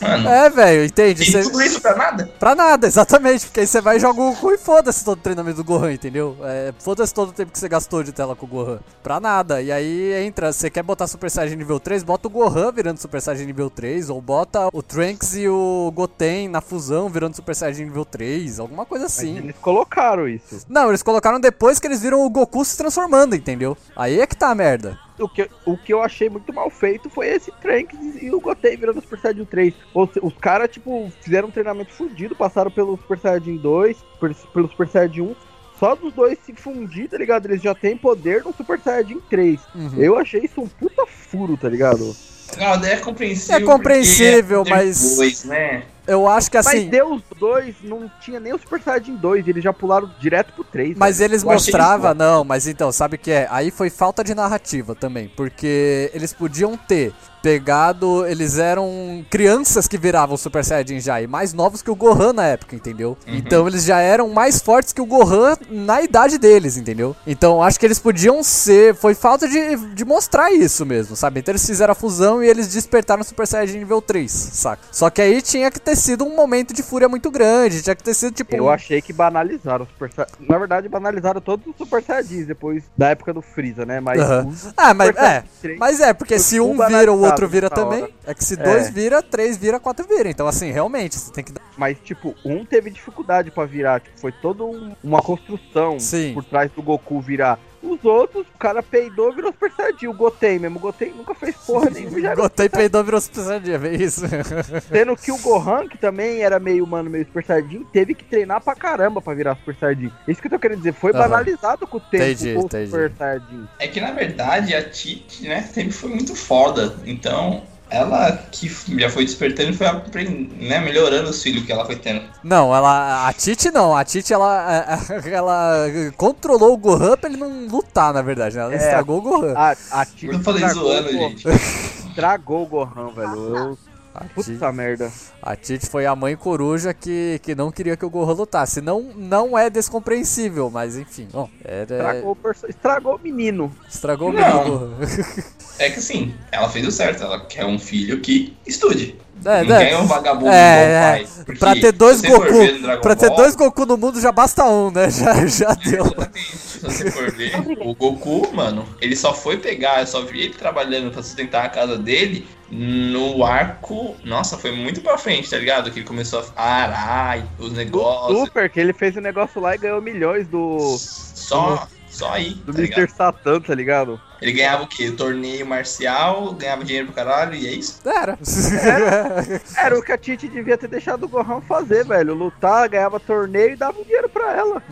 Mano, É, velho, entende? e Cê- tudo isso pra nada? Pra nada, exatamente. Porque aí você vai e joga o Goku e foda-se todo o treinamento do Gohan, entendeu? É, foda-se todo o tempo que você gastou de tela com o Gohan. Pra nada. E aí entra, você quer botar Super Saiyajin Saiyajin nível 3, bota o Gohan virando Super Saiyajin nível 3, ou bota o Trunks e o Goten na fusão virando Super Saiyajin nível 3, alguma coisa Mas assim. eles colocaram isso. Não, eles colocaram depois que eles viram o Goku se transformando, entendeu? Aí é que tá a merda. O que, o que eu achei muito mal feito foi esse Trunks e o Goten virando Super Saiyajin 3. Ou se- os caras, tipo, fizeram um treinamento fudido, passaram pelo Super Saiyajin 2, por- pelo Super Saiyajin 1. Só dos dois se fundir, tá ligado? Eles já têm poder no Super Saiyajin 3. Uhum. Eu achei isso um puta furo, tá ligado? Não, é compreensível. É compreensível, é mas- Depois, né? Eu acho que assim. Mas deu os dois, não tinha nem o Super Saiyajin 2, eles já pularam direto pro 3. Mas velho. eles mostravam, não, mas então, sabe o que é? Aí foi falta de narrativa também, porque eles podiam ter pegado, eles eram crianças que viravam Super Saiyajin já, e mais novos que o Gohan na época, entendeu? Uhum. Então eles já eram mais fortes que o Gohan na idade deles, entendeu? Então acho que eles podiam ser, foi falta de, de mostrar isso mesmo, sabe? Então eles fizeram a fusão e eles despertaram o Super Saiyajin nível 3, saca? Só que aí tinha que ter sido um momento de fúria muito grande, tinha que ter sido tipo... Eu um- achei que banalizaram os Super Saiyajin. Na verdade, banalizaram todos os Super Saiyajins depois da época do Freeza, né? Mas Aham. os Ah, mas é, Saiyajin 3 Mas é, porque se um vira, o outro banalizado vira também. hora. É que se É. dois vira, três vira, quatro vira. Então, assim, realmente, você tem que dar. Mas, tipo, um teve dificuldade pra virar. Tipo, foi toda um- uma construção Sim. por trás do Goku virar. Os outros, o cara peidou virou Super Saiyajin. O Goten mesmo. O Goten nunca fez porra nenhuma. já era Gotei peidou, virou Super Saiyajin, é isso. Sendo que o Gohan, que também era meio humano, meio Super Saiyajin, teve que treinar pra caramba pra virar Super Saiyajin. Isso que eu tô querendo dizer. Foi Aham. banalizado com o tempo Entendi, o entendi. Super Saiyajin. É que na verdade a Titi, né, sempre foi muito foda. Então, ela que já foi despertando e foi né, melhorando os filhos que ela foi tendo. Não, ela. A Titi não. A Titi, ela. Ela controlou o Gohan pra ele não lutar, na verdade. né? Ela É. estragou o Gohan. A, a Titi Eu falei estragou zoando, gente. Estragou o Gohan, velho. Eu... A Titi, Puta merda. a Titi foi a mãe coruja que, que não queria que o Gohan lutasse. Não, não é descompreensível, mas enfim. Bom, era, Estragou o, perso- estragou o menino. estragou o. Gohan. É que assim, ela fez o certo. Ela quer um filho que estude. É, não né? quer um vagabundo É, igual o pai. Porque Pra ter dois Goku, pra ter Ball, dois Goku no mundo já basta um, né? Já, já deu. Exatamente. Se você for ver, o Goku, mano, ele só foi pegar, eu só vi ele trabalhando pra sustentar a casa dele no arco. Nossa, foi muito pra frente, tá ligado? Que ele começou a arar os Do negócios. Super, que ele fez o negócio lá e ganhou milhões do, Só, só aí, do tá ligado? Mr. Satan, tá ligado? Ele ganhava o quê? Torneio marcial, ganhava dinheiro pro caralho, e é isso? Era. Era o que a Titi devia ter deixado o Gohan fazer, velho. Lutar, ganhava torneio e dava dinheiro pra ela.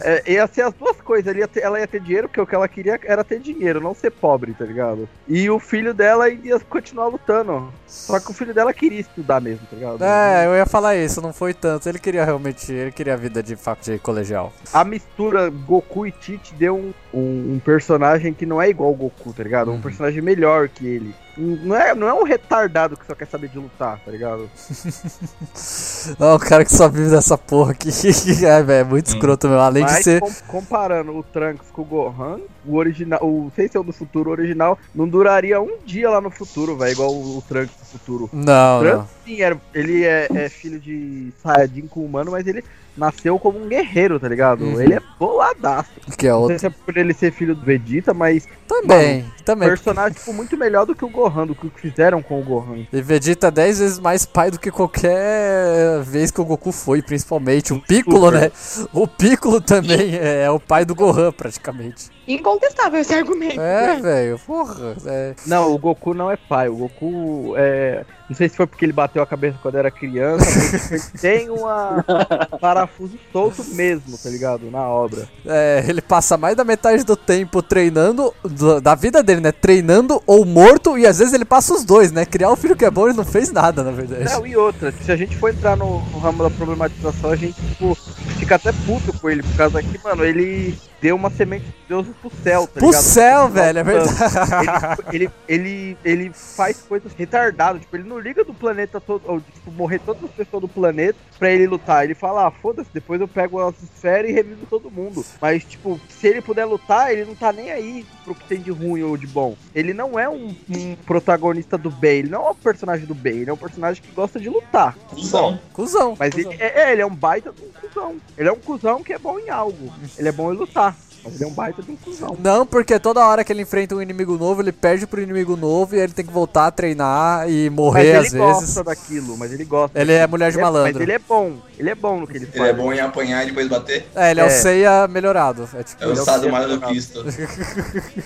É, ia ser as duas coisas. Ele ia ter- ela ia ter dinheiro, porque o que ela queria era ter dinheiro, não ser pobre, tá ligado? E o filho dela ia continuar lutando. Só que o filho dela queria estudar mesmo, tá ligado? É, eu ia falar isso, não foi tanto. Ele queria realmente, ele queria a vida de fato de colegial. A mistura Goku e Tite deu um, um, um personagem que não é igual ao Goku, tá ligado? Um Uhum. personagem melhor que ele. Não é, não é um retardado que só quer saber de lutar, tá ligado? Não, o cara que só vive dessa porra aqui. é, velho, é muito escroto mesmo. Além de Mas ser. com- comparando o Trunks com o Gohan, o original, o ser o do futuro o original, não duraria um dia lá no futuro, velho, igual o, o Trunks do futuro. Não, O não. Trunks, sim, era, ele é, é filho de Saiyajin com humano, mas ele nasceu como um guerreiro, tá ligado? Uhum. Ele é boladaço. Que é Não outro. sei se é por ele ser filho do Vegeta, mas Também, também. personagem tipo, muito melhor do que o Gohan, do que o que fizeram com o Gohan. E Vegeta 10 vezes mais pai do que qualquer vez que o Goku foi, principalmente. O Piccolo, Super. né? O Piccolo também é, é o pai do Gohan, praticamente. Incontestável esse argumento. É, velho, porra. É. Não, o Goku não é pai. O Goku é. Não sei se foi porque ele bateu a cabeça quando era criança, mas ele tem uma parafuso solto mesmo, tá ligado? Na obra. É, ele passa mais da metade do tempo treinando, do- da vida dele, né? Treinando ou morto, e às vezes ele passa os dois, né? Criar um filho que é bom, ele não fez nada, na verdade. Não, e outra, se a gente for entrar no, no ramo da problematização, a gente, tipo, fica até puto com ele, por causa que, mano, ele deu uma semente de Deus pro céu, tá Pro ligado? céu, velho, é verdade. ele, ele, ele, ele faz coisas retardadas. Tipo, ele não liga do planeta todo, ou tipo, morrer todas as pessoas do planeta pra ele lutar. Ele fala, ah, foda-se, depois eu pego as esferas e revivo todo mundo. Mas, tipo, se ele puder lutar, ele não tá nem aí pro que tem de ruim ou de bom. Ele não é um, um protagonista do bem, ele não é um personagem do bem, ele é um personagem que gosta de lutar. Cusão. Cusão. Mas cuzão. ele é, é, ele é um baita de um cuzão. Ele é um cuzão que é bom em algo. Ele é bom em lutar. Mas ele é um baita de um cuzão. Não, porque toda hora que ele enfrenta um inimigo novo, ele perde pro inimigo novo e ele tem que voltar a treinar e Mas morrer ele às gosta vezes. daquilo, mas ele gosta. Ele é mulher de Ele é- malandro. Mas ele é bom. Ele é bom no que ele faz. Ele é bom em apanhar e depois bater. É, ele é, o É. Seiya melhorado. É tipo. É o Ele é o Sado que é masoquista.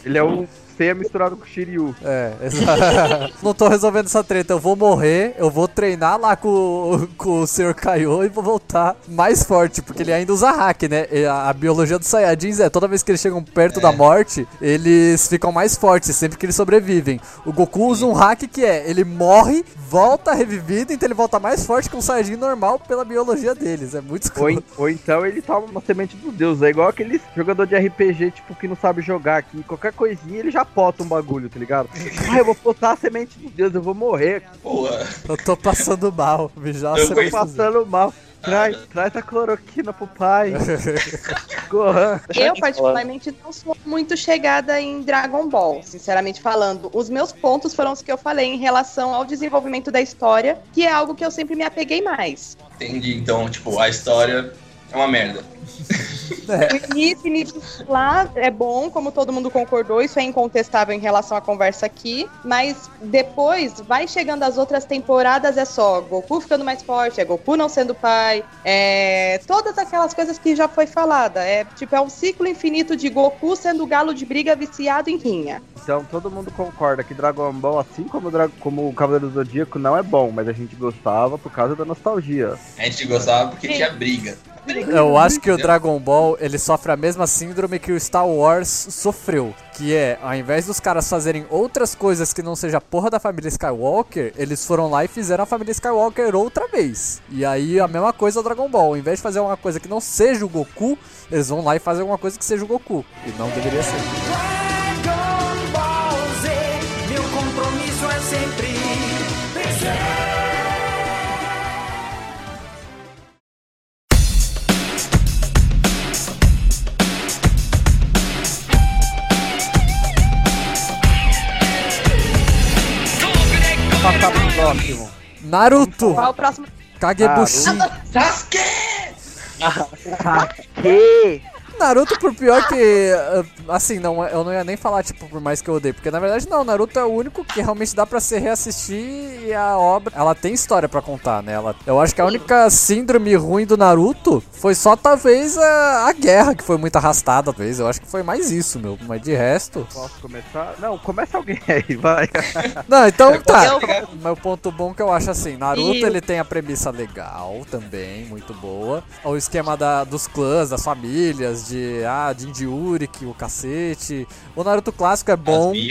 Ele é um Seiya misturado com o Shiryu. É, exato. Não tô resolvendo essa treta. Eu vou morrer, eu vou treinar lá com, com o Sr. Kaiô e vou voltar mais forte, porque ele ainda usa hack, né? E a, a biologia dos Saiyajins é toda vez que eles chegam perto da morte, eles ficam mais fortes sempre que eles sobrevivem. O Goku usa um hack que é, ele morre, volta revivido, então ele volta mais forte que um Saiyajin normal pela biologia deles. É muito Ou, escroto. en- ou então ele toma uma semente do Deus. É igual aquele jogador de RPG, tipo, que não sabe jogar aqui. Qualquer coisinha ele já pota um bagulho, tá ligado? Ah, eu vou botar a semente do Deus, eu vou morrer. Porra. Eu tô passando mal. Já Eu Tô passando mal. Traz, traz a cloroquina pro pai. Gohan. Eu, te particularmente, não sou muito chegada em Dragon Ball, sinceramente falando. Os meus pontos foram os que eu falei em relação ao desenvolvimento da história, que é algo que eu sempre me apeguei mais. Entendi. Então, tipo, a história é uma merda. O início, início lá é bom, como todo mundo concordou, isso é incontestável em relação à conversa aqui, mas depois vai chegando as outras temporadas, é só Goku ficando mais forte, é Goku não sendo pai, é todas aquelas coisas que já foi falada, é tipo, é um ciclo infinito de Goku sendo galo de briga viciado em rinha. Então todo mundo concorda que Dragon Ball, assim como Dra- como o Cavaleiro do Zodíaco, não é bom, mas a gente gostava por causa da nostalgia. A gente gostava porque Sim. tinha briga. Eu acho que o Dragon Ball ele sofre a mesma síndrome que o Star Wars sofreu. Que é, ao invés dos caras fazerem outras coisas que não seja a porra da família Skywalker, eles foram lá e fizeram a família Skywalker outra vez. E aí a mesma coisa o Dragon Ball. Ao invés de fazer uma coisa que não seja o Goku, eles vão lá e fazem alguma coisa que seja o Goku. E não deveria ser. Dragon Ball Z, meu compromisso é sempre vencer. Passar pro próximo. Naruto! Qual é o próximo? Kagebushi! Sasuke! Que? Naruto, por pior que. uh, Assim, não, eu não ia nem falar, tipo, por mais que eu odeie. Porque na verdade, não, Naruto é o único que realmente dá pra se reassistir e a obra. Ela tem história pra contar, né? Ela, eu acho que a única síndrome ruim do Naruto foi só talvez a, a guerra, que foi muito arrastada, talvez. Eu acho que foi mais isso, meu. Mas de resto. Posso começar? Não, começa alguém aí, vai. Não, então tá. Mas o ponto bom que eu acho assim, Naruto E- ele tem a premissa legal também, muito boa. O esquema da, dos clãs, das famílias, de ah, Jinji Uriki, o cacete. O Naruto clássico é bom.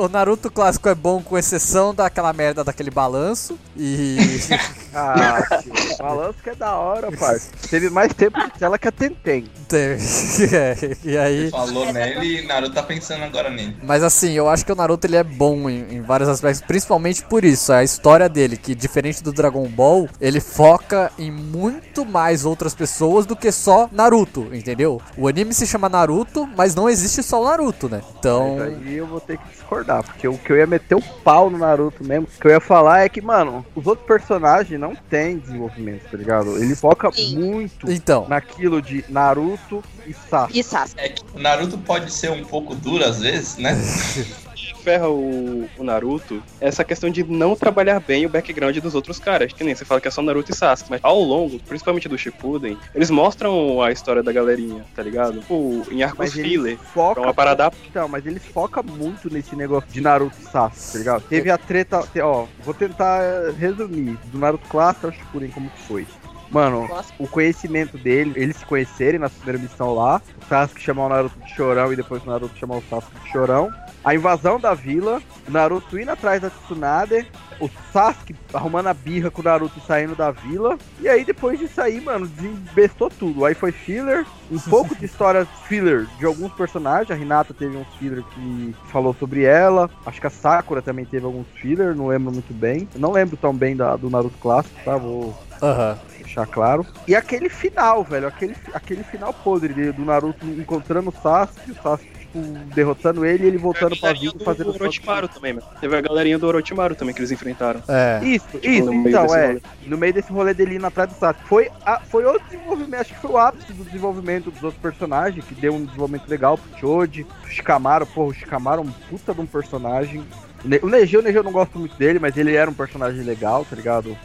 O Naruto clássico é bom com exceção daquela merda daquele balanço. E. Ah, tio, balanço que é da hora, parça. Teve mais tempo de tela que a Tentem. tem- é, e aí. Falou nele e Naruto tá pensando agora nele. Mas assim, eu acho que o Naruto ele é bom em, em vários aspectos, principalmente por isso, a história dele, que diferente do Dragon Ball, ele foca em muito mais outras pessoas do que só Naruto, entendeu? O anime se chama Naruto, mas não existe só o Naruto, né? Então, Mas aí eu vou ter que discordar, porque o que eu ia meter o pau no Naruto mesmo, o que eu ia falar é que, mano, os outros personagens não têm desenvolvimento, tá ligado? Ele foca Sim. muito então, naquilo de Naruto e Sasuke. E Sasuke. É que o Naruto pode ser um pouco duro às vezes, né? ferra o, o Naruto é essa questão de não trabalhar bem o background dos outros caras. Que nem você fala que é só Naruto e Sasuke, mas ao longo, principalmente do Shippuden, eles mostram a história da galerinha, tá ligado? Tipo, em arcos Mas filler. foca. É uma parada Então, mas eles focam muito nesse negócio de Naruto e Sasuke, tá ligado? Teve a treta, ó, vou tentar eh, resumir, do Naruto clássico ao Shippuden como que foi. Mano, o conhecimento dele, eles se conhecerem na primeira missão lá, o Sasuke chamar o Naruto de chorão e depois o Naruto chamar o Sasuke de chorão. A invasão da vila, o Naruto indo atrás da Tsunade, o Sasuke arrumando a birra com o Naruto e saindo da vila. E aí depois disso aí, mano, desembestou tudo. Aí foi filler, um pouco de história filler de alguns personagens. A Hinata teve uns filler que falou sobre ela. Acho que a Sakura também teve alguns filler, não lembro muito bem. Eu não lembro tão bem da, do Naruto clássico, tá? Vou aham. deixar claro. E aquele final, velho, aquele, aquele final podre dele, do Naruto encontrando o Sasuke, o Sasuke, tipo, derrotando ele e ele voltando pra vida e fazendo do Orochimaru também, mano. Teve a galerinha do Orochimaru também que eles enfrentaram. É. Isso, Tipo, isso, no meio então, desse é. rolê. No meio desse rolê dele indo atrás do Sasuke. Foi, a, foi o desenvolvimento, acho que foi o ápice do desenvolvimento dos outros personagens, que deu um desenvolvimento legal pro Choji, pro Shikamaru, porra, o Shikamaru é um puta de um personagem. O O Neji, o Neji eu não gosto muito dele, mas ele era um personagem legal, tá ligado?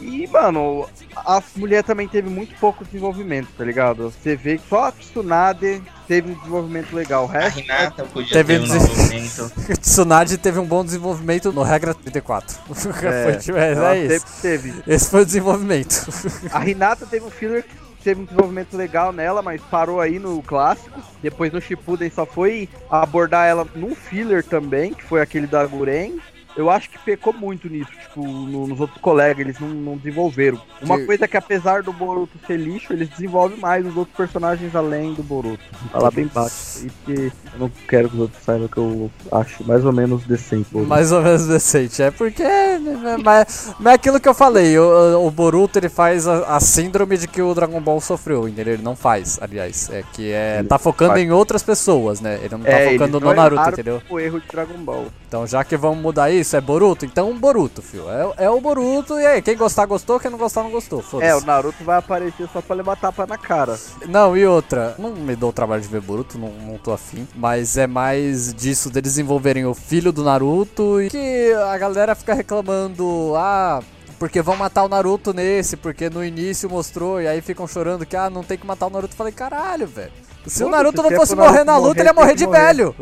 E, mano, a mulher também teve muito pouco desenvolvimento, tá ligado? Você vê que só a Tsunade teve um desenvolvimento legal. O A resto. Renata podia Teve ter um des- desenvolvimento. Tsunade teve um bom desenvolvimento no regra 34. É, Foi, é, é isso. teve. Esse foi o desenvolvimento. A Renata teve um filler que teve um desenvolvimento legal nela, mas parou aí no clássico. Depois no Shippuden só foi abordar ela num filler também, que foi aquele da Guren. Eu acho que pecou muito nisso, tipo, no- nos outros colegas, eles não, não desenvolveram. Uma Que- coisa que apesar do Boruto ser lixo, eles desenvolvem mais os outros personagens além do Boruto. Vou falar bem baixo aí, porque eu não quero que os outros saibam que eu acho mais ou menos decente. Boruto. Mais ou menos decente. É porque. né, Mas, mas é aquilo que eu falei. O, o Boruto ele faz a, a síndrome de que o Dragon Ball sofreu, entendeu? Ele não faz, aliás. É que é. Tá focando faz. em outras pessoas, né? Ele não tá É, focando no não Naruto, entendeu? O erro de Dragon Ball. Então já que vamos mudar isso, é Boruto? Então Boruto, fio. É, é o Boruto e aí, quem gostar gostou, quem não gostar não gostou. É, o Naruto vai aparecer só pra levar tapa na cara. Não, e outra, não me dou o trabalho de ver Boruto, não, não tô afim, mas é mais disso deles desenvolverem o filho do Naruto e que a galera fica reclamando, ah, porque vão matar o Naruto nesse, porque no início mostrou, e aí ficam chorando que, ah, não tem que matar o Naruto. Eu falei, caralho, velho. Se o Foda-se, Naruto não se fosse Naruto morrer na luta, morrer, ele ia morrer que de morrer. velho.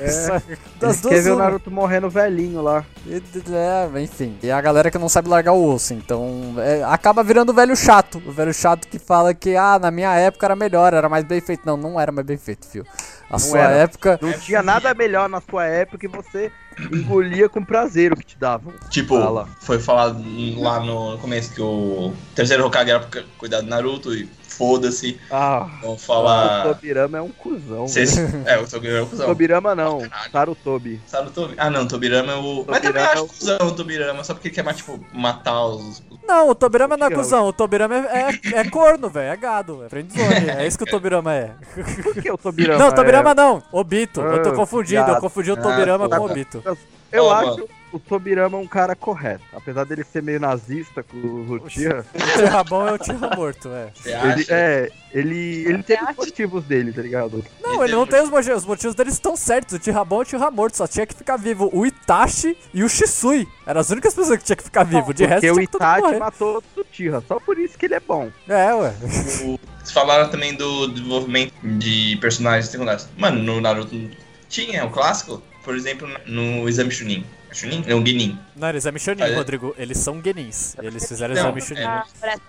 É. Das duas, ver o. Naruto morrendo velhinho lá. E- É, enfim. E a galera que não sabe largar o osso. Então, é, acaba virando o velho chato. O velho chato que fala que, ah, na minha época era melhor, era mais bem feito. Não, não era mais bem feito, fio. A sua era. época. Não tinha nada melhor na sua época e você engolia com prazer o que te davam. Tipo, Fala. foi falado lá no começo que o terceiro Hokage era pra cuidar do Naruto e foda-se. Ah, Vão o falar. Tobirama é um cuzão. Velho. É, o Tobirama é o cuzão. Tobirama não. Sarutobi. Sabe o Tobi... Ah, não, o Tobirama é o. Mas também Tobirama acho é o- cuzão o Tobirama, só porque ele quer mais, tipo, matar os. Não, o Tobirama não é Tira, cuzão. O Tobirama é, é, é corno, velho. É gado. É friendzone. É isso que o Tobirama é. Por que o Tobirama? não, Tobirama é... não. Obito. Eu tô Ah, confundindo. Eu confundi o Ah, Tobirama tá com o bom. Obito. Eu acho mano. O Tobirama um cara correto. Apesar dele ser meio nazista com o Uchiha, O Tirrabão é o Tirra morto, é. Ele, é, ele, ele tem os motivos dele, tá ligado? Não, ele não tem os motivos. Os motivos deles estão certos. O Tirrabão é o Tirra morto. Só tinha que ficar vivo o Itachi e o Shisui. Eram as únicas pessoas que tinha que ficar vivo. De resto, Porque o Itachi matou o Uchiha, só por isso que ele é bom. É, ué. O- Vocês falaram também do desenvolvimento de personagens secundários. Mano, no Naruto tinha o clássico, por exemplo, no Exame Chunin. É Chunin? Não, Genin. Não, eles é Michonin, Ah, é? Rodrigo. Eles são Genins. Eles fizeram Não, exame Chunin. é. Ah, eles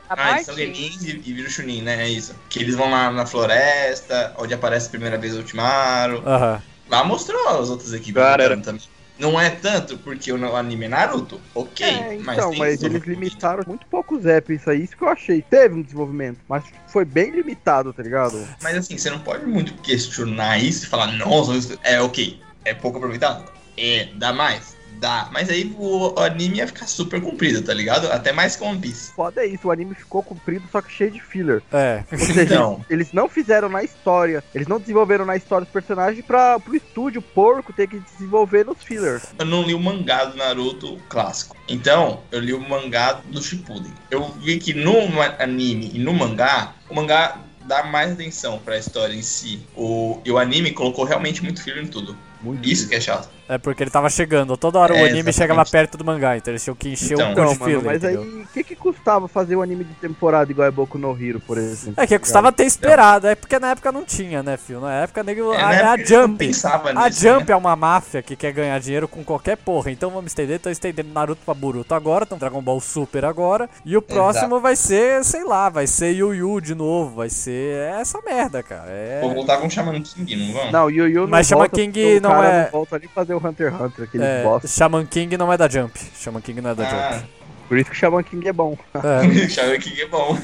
são parte? Genins e, e viram Chunin, né? É isso. Que eles vão lá na floresta, onde aparece a primeira vez o Ultimaru. Aham. Lá mostrou as outras equipes Cara, também. Não é tanto porque o anime é Naruto, ok. É, mas então, mas, sobre- eles limitaram muito poucos apps isso aí, isso que eu achei. Teve um desenvolvimento, mas foi bem limitado, tá ligado? Mas assim, você não pode muito questionar isso e falar, nossa, é ok, é pouco aproveitado. É, dá mais? Dá. Mas aí o anime ia ficar super comprido, tá ligado? Até mais que One Piece. Foda é isso, o anime ficou comprido, só que cheio de filler. É. Ou seja, Então. eles, não fizeram na história, eles não desenvolveram na história os personagens pra, pro estúdio porco ter que desenvolver nos fillers. Eu não li o mangá do Naruto clássico. Então, eu li o mangá do Shippuden. Eu vi que no anime e no mangá, o mangá dá mais atenção pra história em si. O, e o anime colocou realmente muito filler em tudo. Muito Isso que é chato. É porque ele tava chegando. Toda hora o É, anime exatamente. chegava perto do mangá, então eles tinham que encher Então. o Não, de mano, filler, mas entendeu? aí, o que que custava fazer um anime de temporada igual é Boku no Hero, por exemplo? É que custava ter esperado, é porque na época não tinha, né, filho? Na época nego, É, a, na é a época não Jump. pensavam A nisso, Jump né? é uma máfia que quer ganhar dinheiro com qualquer porra. Então vamos estender, tô estendendo Naruto pra Boruto agora, então Dragon Ball Super agora. E o próximo vai ser, sei lá, vai ser Yu Yu de novo, vai ser essa merda, cara. É... Vou voltar com o Shaman King, não vão? Não, Yu Yu não Mas Shaman King porque o não é- não volta nem fazer o Hunter x Hunter, aquele É, bosta. Shaman King não é da Jump. Shaman King não é da Ah, Jump. Por isso que o Shaman King é bom. É, Shaman King é bom.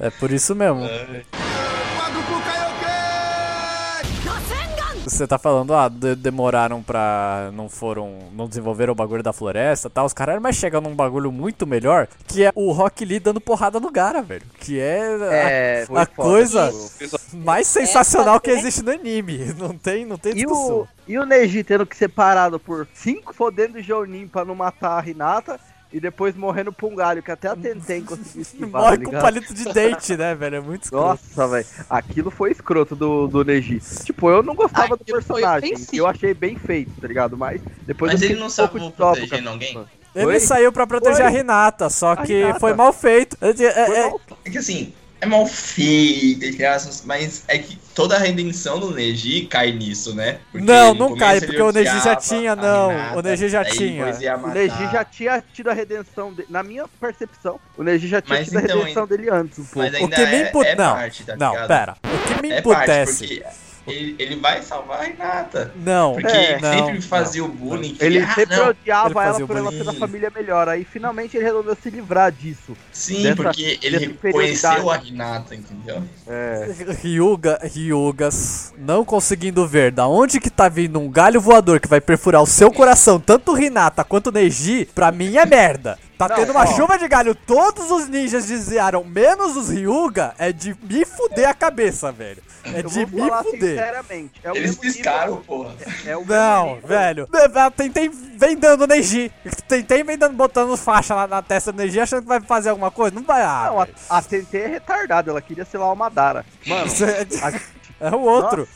é por isso mesmo. Quadruplo Você tá falando, ah, de- demoraram pra. não foram. não desenvolveram o bagulho da floresta e tal. Os caras, mas chega num bagulho muito melhor, que é o Rock Lee dando porrada no Gara, velho. Que é. É, a, a coisa mais sensacional que Essa- existe no anime. Não tem, não tem E discussão. o, e o Neji tendo que ser parado por cinco fodendo Jonin pra não matar a Hinata e depois morrendo pra um galho, que até a Tenten conseguiu esquivar, tá Morre com ligado? palito de dente, né, velho? É muito escroto. Nossa, velho. Aquilo foi escroto do, do Neji. Tipo, eu não gostava do Aquilo foi personagem. Eu achei bem feito, tá ligado? Mas depois Mas eu ele não um sabe de protegendo alguém? Ele Oi? saiu pra proteger Foi. a Renata, só A que Hinata. foi mal feito. É, Foi é- mal É que assim, é mal feito, entre aspas, mas é que toda a redenção do Neji cai nisso, né? Porque Não, não cai, porque o Neji já tinha, a não. Hinata, O Neji já tinha. O. Neji já tinha tido a redenção dele. Na minha percepção, o Neji já tinha Mas tido a então, redenção dele antes, um pouco. Mas O que me é, impu- é não, parte, tá Não, ligado? pera. O que me É parte, emputece. porque ele, ele vai salvar a Renata. Não, Porque É, não, sempre não. fazia o bullying. que, Ele ah, sempre não. odiava Ele ela por ela ser da família melhor. Aí finalmente ele resolveu se livrar disso. Sim, dessa- porque ele reconheceu a. Renata, entendeu? É. Ryuga, Ryugas, não conseguindo ver da onde que tá vindo um galho voador que vai perfurar o seu coração, tanto o Hinata quanto Neji, pra mim é merda. Tá Não, tendo uma ó. chuva de galho, todos os ninjas desviaram, menos os Ryuga, é de me fuder a cabeça, velho. É Eu de me falar fuder. sinceramente. É o Eles piscaram, porra. É o mesmo Não, velho. Tentei vem dando Neji. Tentei vem dando, botando faixa na, na testa do Neji, achando que vai fazer alguma coisa. Não vai. Ah, Não, a, a TNT é retardada, ela queria ser lá o Madara. Mano, é- a- É o outro.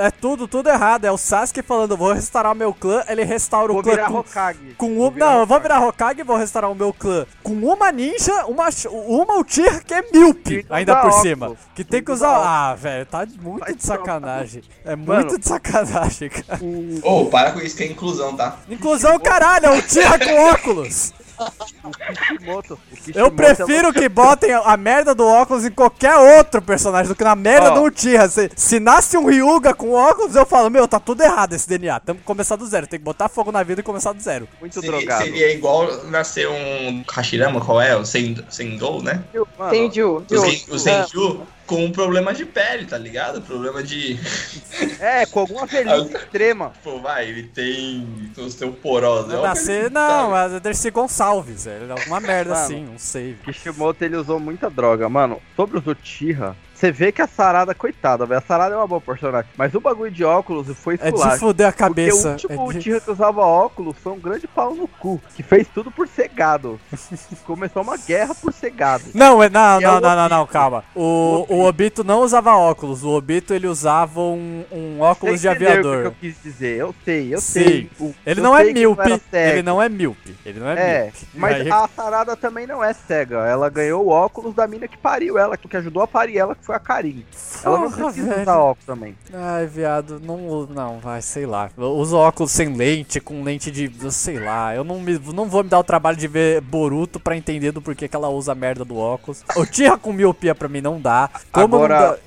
É tudo, tudo errado. É o Sasuke falando, vou restaurar o meu clã. Ele restaura o vou clã virar com, Hokage. com Vou um. virar Não, eu vou virar Hokage e vou restaurar o meu clã com uma ninja, uma, uma Uchiha que é míope, não ainda por óculos. cima. Que tem que usar. Ah, velho, tá muito Vai de sacanagem. É Mano. muito de sacanagem, cara. Ô, para com isso que é inclusão, tá? Inclusão, caralho, é o Uchiha com óculos. Kishimoto. o Kishimoto Eu prefiro que botem a merda do óculos em qualquer outro personagem do que na merda Ó. do Uchiha. Se, se nasce um Ryuga com óculos, eu falo, meu, tá tudo errado esse DNA. Temos que começar do zero. Tem que botar fogo na vida e começar do zero. é muito Seria, drogado. seria igual nascer um Hashirama, qual é? O Sen- Sengou, né? Mano, Tem o Sen, o Senju com um problema de pele, tá ligado? Problema de. É, com alguma velhice extrema. Pô, vai, ele tem osteoporose. É nascer, não, sabe. é Dercy Gonçalves. É alguma merda Mano. assim, não sei. Kishimoto ele usou muita droga, mano. Sobre os Uchiha, você vê que a Sarada, coitada, velho. A Sarada é uma boa personagem. Mas o bagulho de óculos foi É de fuder a Porque o cabeça. último É de... Uchiha que usava óculos foi um grande pau no cu. Que fez tudo por ser gado. Começou uma guerra por ser gado. Não, é- não, E é não, não, não, não, calma. O, o Obito não usava óculos. O Obito ele usava um, um óculos de aviador. O que eu quis dizer, eu sei, eu Sim. sei. O- Ele eu não é sei míope. cego. Ele não é míope. Ele não é, É, mas Aí- a Sarada também não é cega. Ela ganhou o óculos da mina que pariu ela, que ajudou a parir ela, que foi a Karin. Ela não precisa velho. usar óculos também. Ai, viado, não, não, vai, sei lá. Eu uso óculos sem lente, com lente de, sei lá. Eu não, me, não vou me dar o trabalho de ver Boruto pra entender do porquê que ela usa a merda do óculos. O Tira com miopia pra mim não dá. Como Agora, não dá?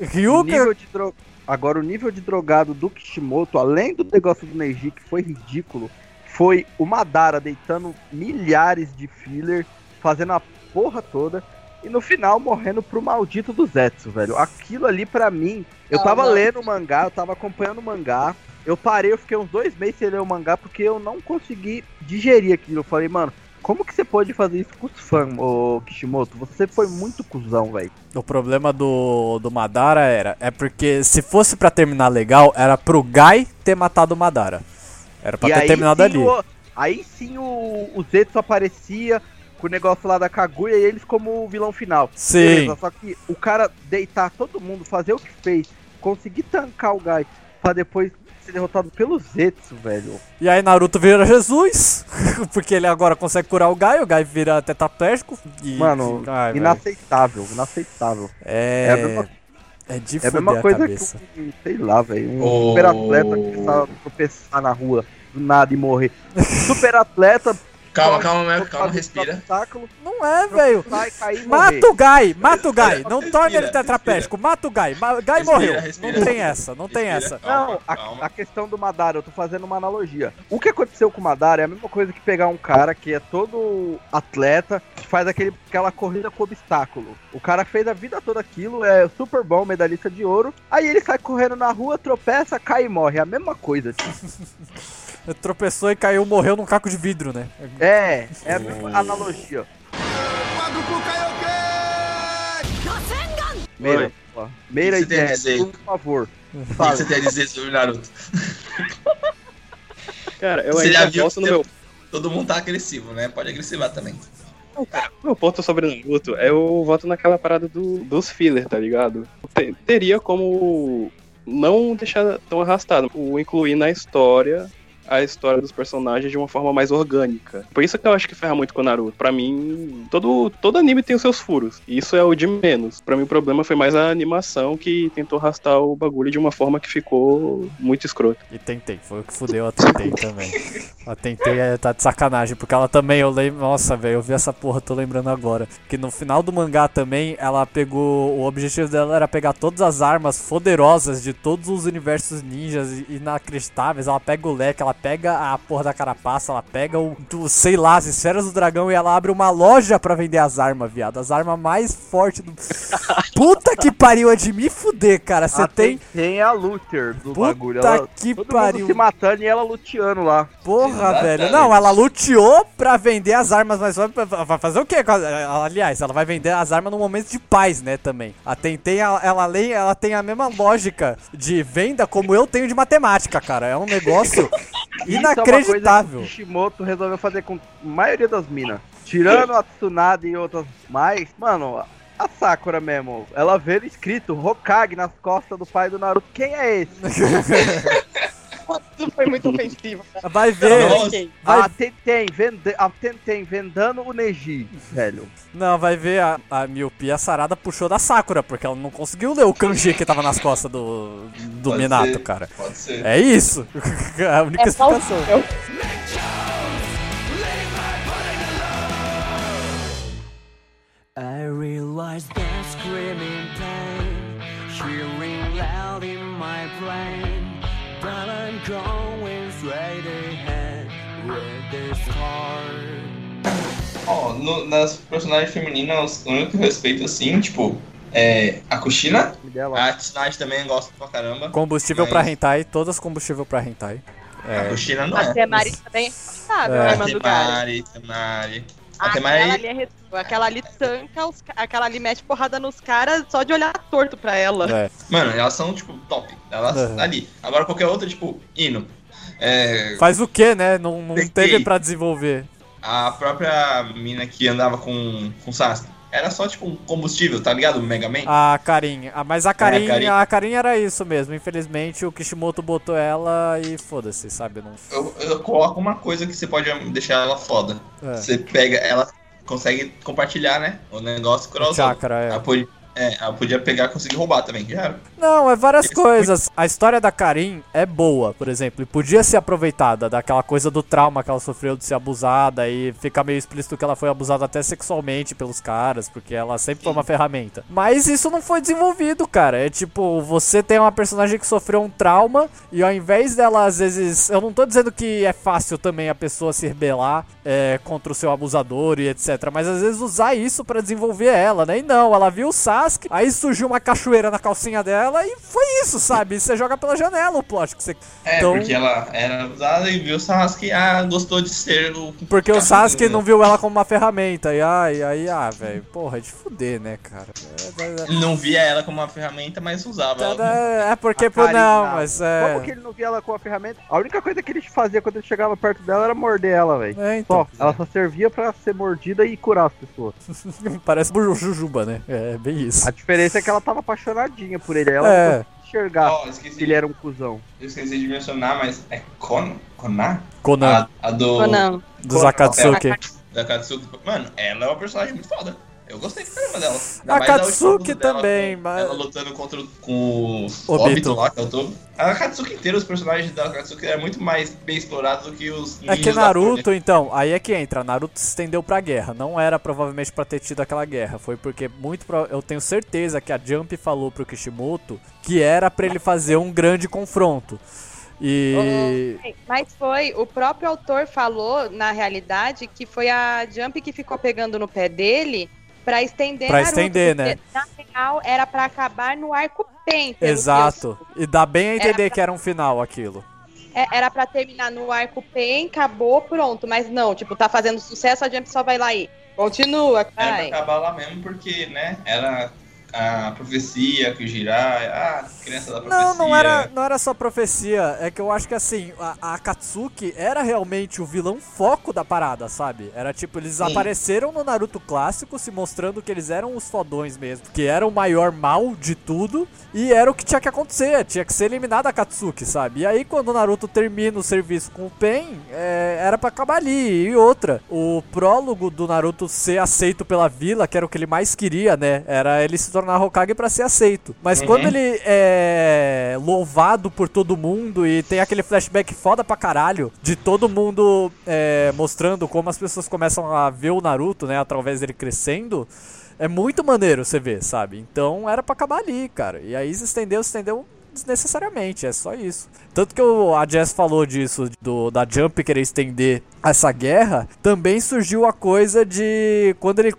Dro- Agora, o nível de drogado do Kishimoto, além do negócio do Neji, que foi ridículo, foi o Madara deitando milhares de filler, fazendo a porra toda, e no final morrendo pro maldito do Zetsu, velho. Aquilo ali, pra mim, eu tava não. lendo o mangá, eu tava acompanhando o mangá, eu parei, eu fiquei uns dois meses sem ler o mangá, porque eu não consegui digerir aquilo. Eu falei, mano, como que você pode fazer isso com os fãs, ô Kishimoto? Você foi muito cuzão, velho. o problema do, do Madara era, é porque se fosse pra terminar legal, era pro Gai ter matado o Madara. Era pra E ter aí terminado sim ali. o- aí sim o, o Zetsu aparecia com o negócio lá da Kaguya e eles como o vilão final. Sim. Beleza, só que o cara deitar todo mundo, fazer o que fez, conseguir tancar o Gai pra depois ser derrotado pelo Zetsu, velho. E aí Naruto vira Jesus, porque ele agora consegue curar o Gai, o Gai vira tetraplégico. E, Mano, Ai, velho. inaceitável, inaceitável. É, É a mesma- é de É a mesma a coisa cabeça. que, um, sei lá, velho, um O- super atleta que precisava tropeçar na rua do nada e morrer. super atleta Calma, calma, pode calma, respira. obstáculo, Não é, velho. Mata o Guy, mata o Guy. Não torna ele tetraplégico. Mata o Guy. Ma- Guy Respira, morreu. respira. Não tem essa, não tem essa. Calma, Não, a, a questão do Madara, eu tô fazendo uma analogia. O que aconteceu com o Madara é a mesma coisa que pegar um cara que é todo atleta, que faz aquele, aquela corrida com obstáculo. O cara fez a vida toda aquilo, é super bom, medalhista de ouro. Aí ele sai correndo na rua, tropeça, cai e morre. É a mesma coisa. tipo. Tropeçou e caiu, morreu num caco de vidro, né? É, é a mesma analogia. Meira, Oi. ó. Meira O e por favor. O que Fala. você tem a dizer sobre Naruto? Cara, eu Você ainda que no meu Todo mundo tá agressivo, né? Pode agressivar também. Meu ponto sobre Naruto, eu voto naquela parada do, dos filler, tá ligado? Te- teria como não deixar tão arrastado, o incluir na história a história dos personagens de uma forma mais orgânica. Por isso que eu acho que ferra muito com o Naruto. Pra mim, todo, todo anime tem os seus furos. E isso é o de menos. Pra mim, o problema foi mais a animação que tentou arrastar o bagulho de uma forma que ficou muito escrota. E tentei, foi o que fudeu a Tentei também. A Tentei é, tá de sacanagem, porque ela também, eu lembro, nossa, velho, eu vi essa porra, tô lembrando agora. Que no final do mangá também, ela pegou, o objetivo dela era pegar todas as armas poderosas de todos os universos ninjas inacreditáveis. Ela pega o leque, ela pega a porra da carapaça, ela pega o, do, sei lá, as esferas do dragão e ela abre uma loja pra vender as armas, viado. As armas mais fortes do... Puta que pariu, é de me fuder, cara. Você tem... tem a Luther do Puta bagulho. Ela, que todo pariu. mundo se matando e ela luteando lá. Porra, Exatamente. velho. Não, ela luteou pra vender as armas, mas vai, vai fazer o quê? a- Aliás, ela vai vender as armas no momento de paz, né, também. A Tentei, ela, ela, além- ela tem a mesma lógica de venda como eu tenho de matemática, cara. É um negócio Isso é inacreditável. que o Kishimoto resolveu fazer com a maioria das minas. Tirando a Tsunade e outras mais, mano, a Sakura mesmo, ela vê escrito Hokage nas costas do pai do Naruto. Quem é esse? Isso foi muito ofensivo. cara. Vai ver. Ok. Vai- A Tenten, vende, a Tenten vendando o Neji, velho. Não, vai ver a, a miopia Sarada puxou da Sakura, porque ela não conseguiu ler o kanji que tava nas costas do, do Pode Minato, ser. cara. Pode ser. É isso. a única É explicação. plausível. I realize that screaming pain, going straight ahead with this heart. Ó, no- nas personagens femininas, o único que eu respeito assim, tipo, é a Kushina. Dela. A Tsunade também eu gosto pra caramba. Combustível Mas- pra hentai, todas combustível pra hentai. A Kushina não A é. Temari também sabe, É. a A. Temari, Temari. A Aquela Temari. ali, é aquela ali tanca, os aquela ali mete porrada nos caras só de olhar torto pra ela. É. Mano, elas são, tipo, top. Elas Uhum. ali. Agora qualquer outra, tipo, Ino. É, Faz o que, né? Não, não Tem teve pra desenvolver. a própria mina que andava com, com Sasuke. Era só, tipo, um combustível, tá ligado? O Mega Man. A Karin. Ah, mas a Karin, Karin. a Karin era isso mesmo. Infelizmente o Kishimoto botou ela e foda-se, sabe? Não... Eu, eu coloco uma coisa que você pode deixar ela foda. É. Você pega, ela consegue compartilhar, né? O negócio outros. chakra, é. Ela podia, é, ela podia pegar e conseguir roubar também, já era. Não, é várias Esse coisas. A história da Karin é boa, por exemplo, e podia ser aproveitada daquela coisa do trauma que ela sofreu de ser abusada e fica meio explícito que ela foi abusada até sexualmente pelos caras, porque ela sempre foi uma ferramenta. Mas isso não foi desenvolvido, cara. É tipo, você tem uma personagem que sofreu um trauma e ao invés dela, às vezes. Eu não tô dizendo que é fácil também a pessoa se rebelar é, contra o seu abusador e etc. Mas às vezes usar isso pra desenvolver ela, né? E não, ela viu o Sasuke, aí surgiu uma cachoeira na calcinha dela e foi isso, sabe? Você joga pela janela o plot que você. É, Então- porque ela era usada e viu o Sasuke, ah, gostou de ser o. Porque o Sasuke não viu ela como uma ferramenta. E ai, aí, ah, velho, porra, é de fuder, né, cara? É, é, Não via ela como uma ferramenta, mas usava ela. é, é porque, A pô, não, mas Como que é. ele não via ela com a ferramenta? A única coisa que ele fazia quando ele chegava perto dela era morder ela, velho. É, então. Só. Ela só servia pra ser mordida e curar as pessoas. Parece Jujuba, né? É bem isso. A diferença é que ela tava apaixonadinha por ele. Ela É. não enxergar esqueci, que ele era um cuzão. eu esqueci de mencionar, mas é Kon? Conan, A, a do. Ou não? dos Akatsuki. Da Katsuki. Mano, ela é uma personagem muito foda. Eu gostei pra caramba dela. Ainda A Katsuki também, mas- Ela lutando contra o- com o Obito. Lá, que é o Tobi. A Katsuki inteira, os personagens da Katsuki é muito mais bem explorados do que os É que Naruto, então, aí é que entra. Naruto se estendeu pra guerra. Não era provavelmente pra ter tido aquela guerra. Foi porque muito pro- eu tenho certeza que a Jump falou pro Kishimoto que era pra ele fazer um grande confronto. E. Mas foi, o próprio autor falou, na realidade, que foi a Jump que ficou pegando no pé dele pra estender Pra Naruto, estender, né? Na real, era pra acabar no arco eu Exato. E dá bem a entender Era que era um final aquilo. É, era pra terminar no arco Pen, acabou, pronto. Mas não, tipo, tá fazendo sucesso, a Jump só vai lá e continua, Era pra vai. acabar lá mesmo, porque, né, era a profecia que o Jirai, ah, criança da profecia. Não, não era, não era só profecia. É que eu acho que assim, a, a Katsuki era realmente o vilão foco da parada, sabe? Era tipo, eles Sim. apareceram no Naruto clássico se mostrando que eles eram os fodões mesmo. Que era o maior mal de tudo. E era o que tinha que acontecer. Tinha que ser eliminada a Katsuki, sabe? E aí quando o Naruto termina o serviço com o Pen, é, era pra acabar ali. E outra, o prólogo do Naruto ser aceito pela vila, que era o que ele mais queria, né? Era ele se tornar Hokage pra ser aceito. Mas Uhum. quando ele é louvado por todo mundo e tem aquele flashback foda pra caralho de todo mundo é, mostrando como as pessoas começam a ver o Naruto, né? Através dele crescendo. É muito maneiro você ver, sabe? Então era pra acabar ali, cara. E aí se estendeu, se estendeu desnecessariamente, é só isso. Tanto que o, a Jess falou disso, do, da Jump querer estender essa guerra, também surgiu a coisa de quando ele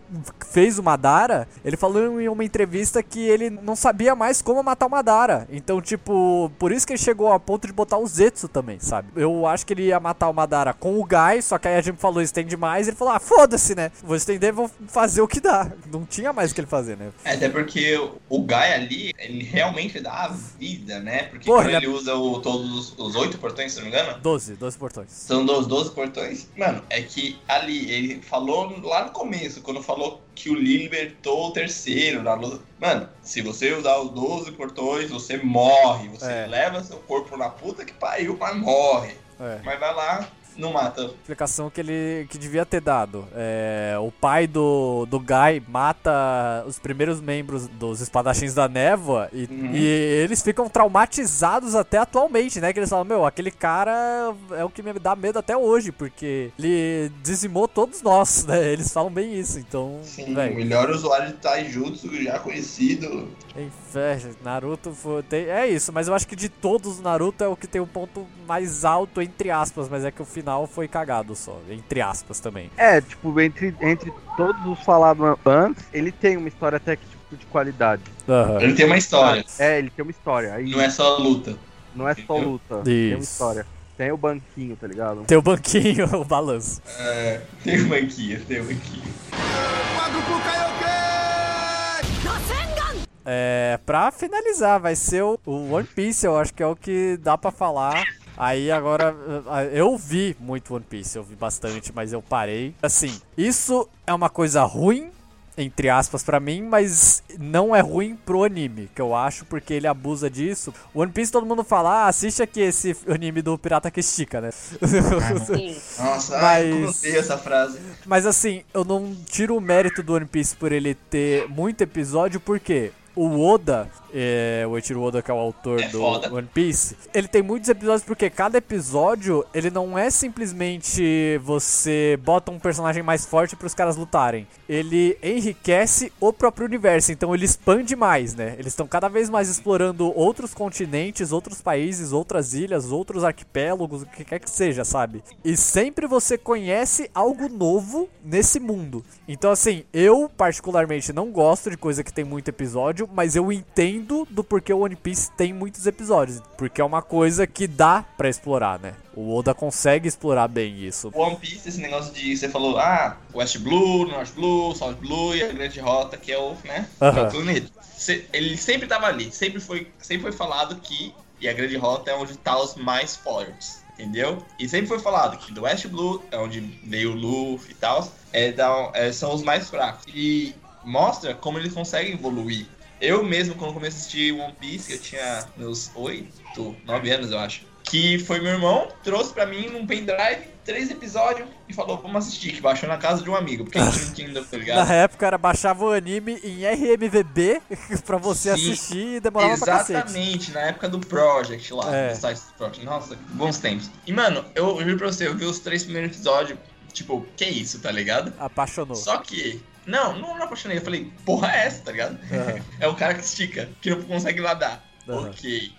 fez o Madara, ele falou em uma entrevista que ele não sabia mais como matar o Madara. Então, tipo, por isso que ele chegou a ponto de botar o Zetsu também, sabe? Eu acho que ele ia matar o Madara com o Gai, só que aí a Jump falou estende mais, ele falou: "Ah, foda-se, né? Vou estender, vou fazer o que dá". Não tinha mais o que ele fazer, né? É, Até porque o Guy ali, ele realmente dá a vida, né? Porque Porra, quando ele ele usa o- todos os- os oito portões, se não me engano, 12, 12 portões. são dos 12 portões. Mano, é que ali, ele falou lá no começo, quando falou que o Lee libertou o terceiro na luta. Mano, se você usar os 12 portões, você morre. Você É. leva seu corpo na puta que pariu, mas morre. É. Mas vai lá, não mata. explicação que ele que devia ter dado. É, o pai do, do Guy mata os primeiros membros dos espadachins da névoa e, Uhum. e eles ficam traumatizados até atualmente, né? Que eles falam, meu, aquele cara é o que me dá medo até hoje, porque ele dizimou todos nós, né? Eles falam bem isso, então, Sim, o velho. melhor usuário de Taijutsu já conhecido. Inferno, Naruto foi, tem- é isso, mas eu acho que de todos, Naruto é o que tem o ponto mais alto, entre aspas, mas é que o final foi cagado só, entre aspas também. É, tipo, entre, entre todos os falados antes, ele tem uma história até que tipo, de qualidade. Aham. Ele tem uma história, É, ele tem uma história. Aí não é só luta. não é só Entendeu? luta, tem uma Isso. história. Tem o banquinho, tá ligado? Tem o banquinho, o balanço. É, tem um banquinho, tem um banquinho. É, pra finalizar, vai ser o, o One Piece, eu acho que é o que dá pra falar. Aí agora, eh, eu vi muito One Piece, eu vi bastante, mas eu parei. Assim, isso é uma coisa ruim, entre aspas, pra mim, mas não é ruim pro anime, que eu acho, porque ele abusa disso. One Piece todo mundo fala, ah, assiste aqui esse anime do Pirata que estica, né? Sim. Nossa, ai, como eu Mas- odeio essa frase. Mas assim, eu não tiro o mérito do One Piece por ele ter muito episódio, porque o Oda, é, o Eiichiro Oda, que é o autor É do foda. One Piece, ele tem muitos episódios porque cada episódio, ele não é simplesmente você bota um personagem mais forte para os caras lutarem. Ele enriquece o próprio universo, então ele expande mais, né? Eles estão cada vez mais explorando outros continentes, outros países, outras ilhas, outros arquipélagos, o que quer que seja, sabe? E sempre você conhece algo novo nesse mundo. Então, assim, eu particularmente não gosto de coisa que tem muito episódio, mas eu entendo do porquê o One Piece tem muitos episódios. Porque é uma coisa que dá pra explorar, né? O Oda consegue explorar bem isso. One Piece, esse negócio de você falou, ah, West Blue, North Blue, South Blue e a Grande Rota, que é o, né, que é Aham. o planeta. Ele sempre tava ali, sempre foi, sempre foi falado que e a Grande Rota é onde tá os mais fortes, entendeu? E sempre foi falado que do West Blue é onde veio o Luffy e tal, é, é, são os mais fracos. E mostra como eles conseguem evoluir. Eu mesmo, quando comecei a assistir One Piece, eu tinha meus 8, 9 anos, eu acho. que foi meu irmão, trouxe pra mim num pendrive, três episódios, e falou, vamos assistir, que baixou na casa de um amigo, porque a gente não tinha ainda, tá ligado? Na época era baixava o anime em RMVB pra você Sim, assistir e demorava pra cacete. Exatamente, na época do Project lá, É. do site do Project. Nossa, bons tempos. E, mano, eu, eu juro pra você, eu vi os três primeiros episódios, tipo, que isso, tá ligado? Apaixonou. Só que. Não, não me apaixonei. Eu falei, porra, é essa, tá ligado? Aham. É o cara que estica, que não consegue nadar. Aham. Ok.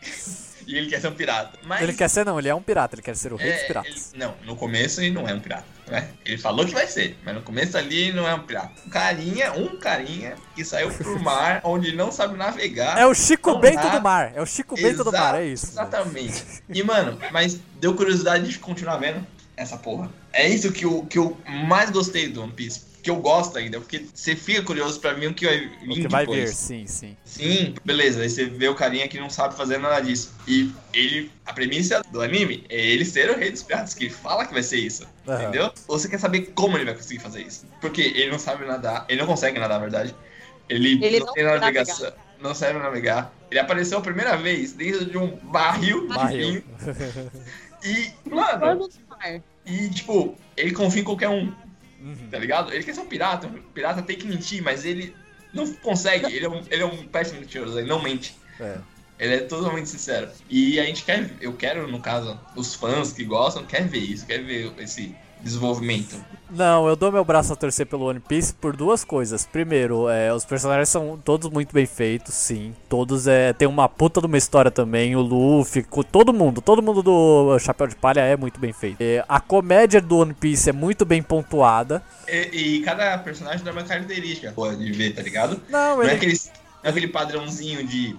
E ele quer ser um pirata. Mas. Ele quer ser não, ele é um pirata, ele quer ser o rei dos é, piratas. ele- não, no começo ele não é um pirata, né? Ele falou que vai ser, mas no começo ali ele não é um pirata. Um carinha, um carinha que saiu pro mar onde ele não sabe navegar. É o Chico Bento nada. do mar, é o Chico Bento do mar, é isso. Exatamente. E, mano, mas deu curiosidade de continuar vendo essa porra. É isso que eu, que eu mais gostei do One Piece. Que eu gosto ainda, porque você fica curioso pra ver o que vai vir O que vai depois. vir, sim, sim. Sim, beleza. Aí você vê o carinha que não sabe fazer nada disso. E ele, a premissa do anime é ele ser o rei dos piratas, que ele fala que vai ser isso. Aham. Entendeu? Ou você quer saber como ele vai conseguir fazer isso? Porque ele não sabe nadar, ele não consegue nadar, na verdade. Ele, Ele não, não tem sabe navegação, não sabe navegar. Ele apareceu a primeira vez dentro de um barril de Barril. vinho. E, No mano, e tipo, ele confia em qualquer um, Uhum. tá ligado? Ele quer ser um pirata, um pirata tem que mentir, mas ele não consegue. Ele é um, ele é um péssimo mentiroso, ele não mente. É. Ele é totalmente sincero. E a gente quer, eu quero, no caso, os fãs que gostam, quer ver isso, quer ver esse desenvolvimento. Não, eu dou meu braço a torcer pelo One Piece por duas coisas. Primeiro, é, os personagens são todos muito bem feitos, sim. Todos é, tem uma puta de uma história também. O Luffy, todo mundo, todo mundo do Chapéu de Palha é muito bem feito. É, a comédia do One Piece é muito bem pontuada. E, e cada personagem dá uma característica de ver, tá ligado? Não, Não é, ele aquele, não é aquele padrãozinho de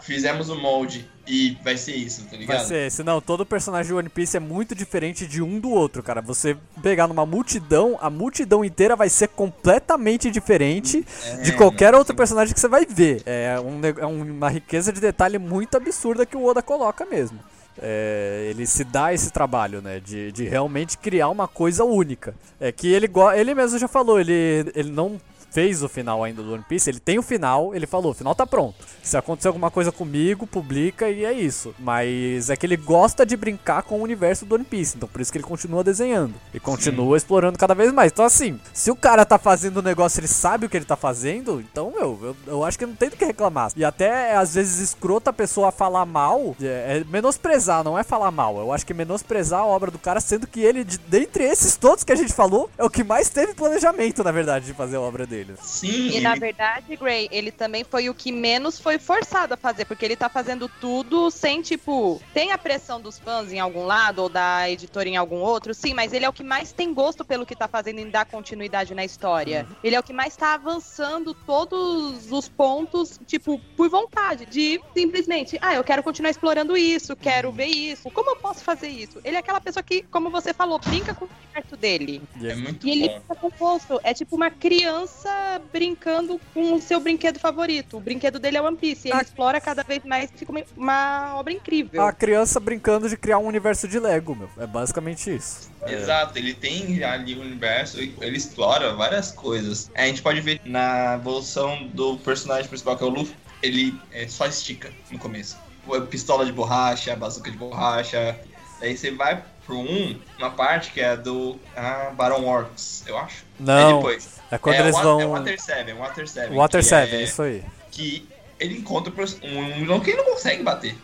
fizemos o molde e vai ser isso, tá ligado? vai ser esse. Não, todo personagem do One Piece é muito diferente de um do outro, cara. Você pegar numa multidão, a multidão inteira vai ser completamente diferente de É, qualquer não, outro personagem que você vai ver. É, um é uma riqueza de detalhe muito absurda que o Oda coloca mesmo. É, ele se dá esse trabalho, né? De, de realmente criar uma coisa única. É que ele, ele mesmo já falou, ele, ele não fez o final ainda do One Piece, ele tem o final, ele falou, o final tá pronto. Se acontecer alguma coisa comigo, publica e é isso. Mas é que ele gosta de brincar com o universo do One Piece, então por isso que ele continua desenhando. E continua explorando cada vez mais. Então assim, se o cara tá fazendo o negócio, ele sabe o que ele tá fazendo, então, meu, eu, eu acho que não tem do que reclamar. E até, às vezes, escrota a pessoa falar mal, é, é menosprezar, não é falar mal. Eu acho que menosprezar a obra do cara, sendo que ele, de, dentre esses todos que a gente falou, é o que mais teve planejamento, na verdade, de fazer a obra dele. Sim, E na ele- verdade, Gray, ele também foi o que menos foi forçado a fazer, porque ele tá fazendo tudo sem, tipo, tem a pressão dos fãs em algum lado, ou da editora em algum outro, sim, mas ele é o que mais tem gosto pelo que tá fazendo em dar continuidade na história. Ele é o que mais tá avançando todos os pontos, tipo, por vontade, de simplesmente, ah, eu quero continuar explorando isso, quero ver isso, como eu posso fazer isso? Ele é aquela pessoa que, como você falou, brinca com o universo dele. é muito E ele bom. fica composto. É tipo uma criança brincando com o seu brinquedo favorito. O brinquedo dele é One Piece. E ele Ah. explora cada vez mais. Fica uma, uma obra incrível. A criança brincando de criar um universo de Lego, meu. É basicamente isso. Exato, ele tem ali o universo, ele explora várias coisas. A gente pode ver na evolução do personagem principal, que é o Luffy, ele é, só estica no começo. O- Pistola de borracha, bazuca de borracha. Daí você vai pro um, uma parte que é do ah, Baron Works, eu acho. É Não, depois. É quando é, eles Wa- vão... É Water 7, Water 7. Water que 7, é- isso aí. Que ele encontra um vilão que ele não consegue bater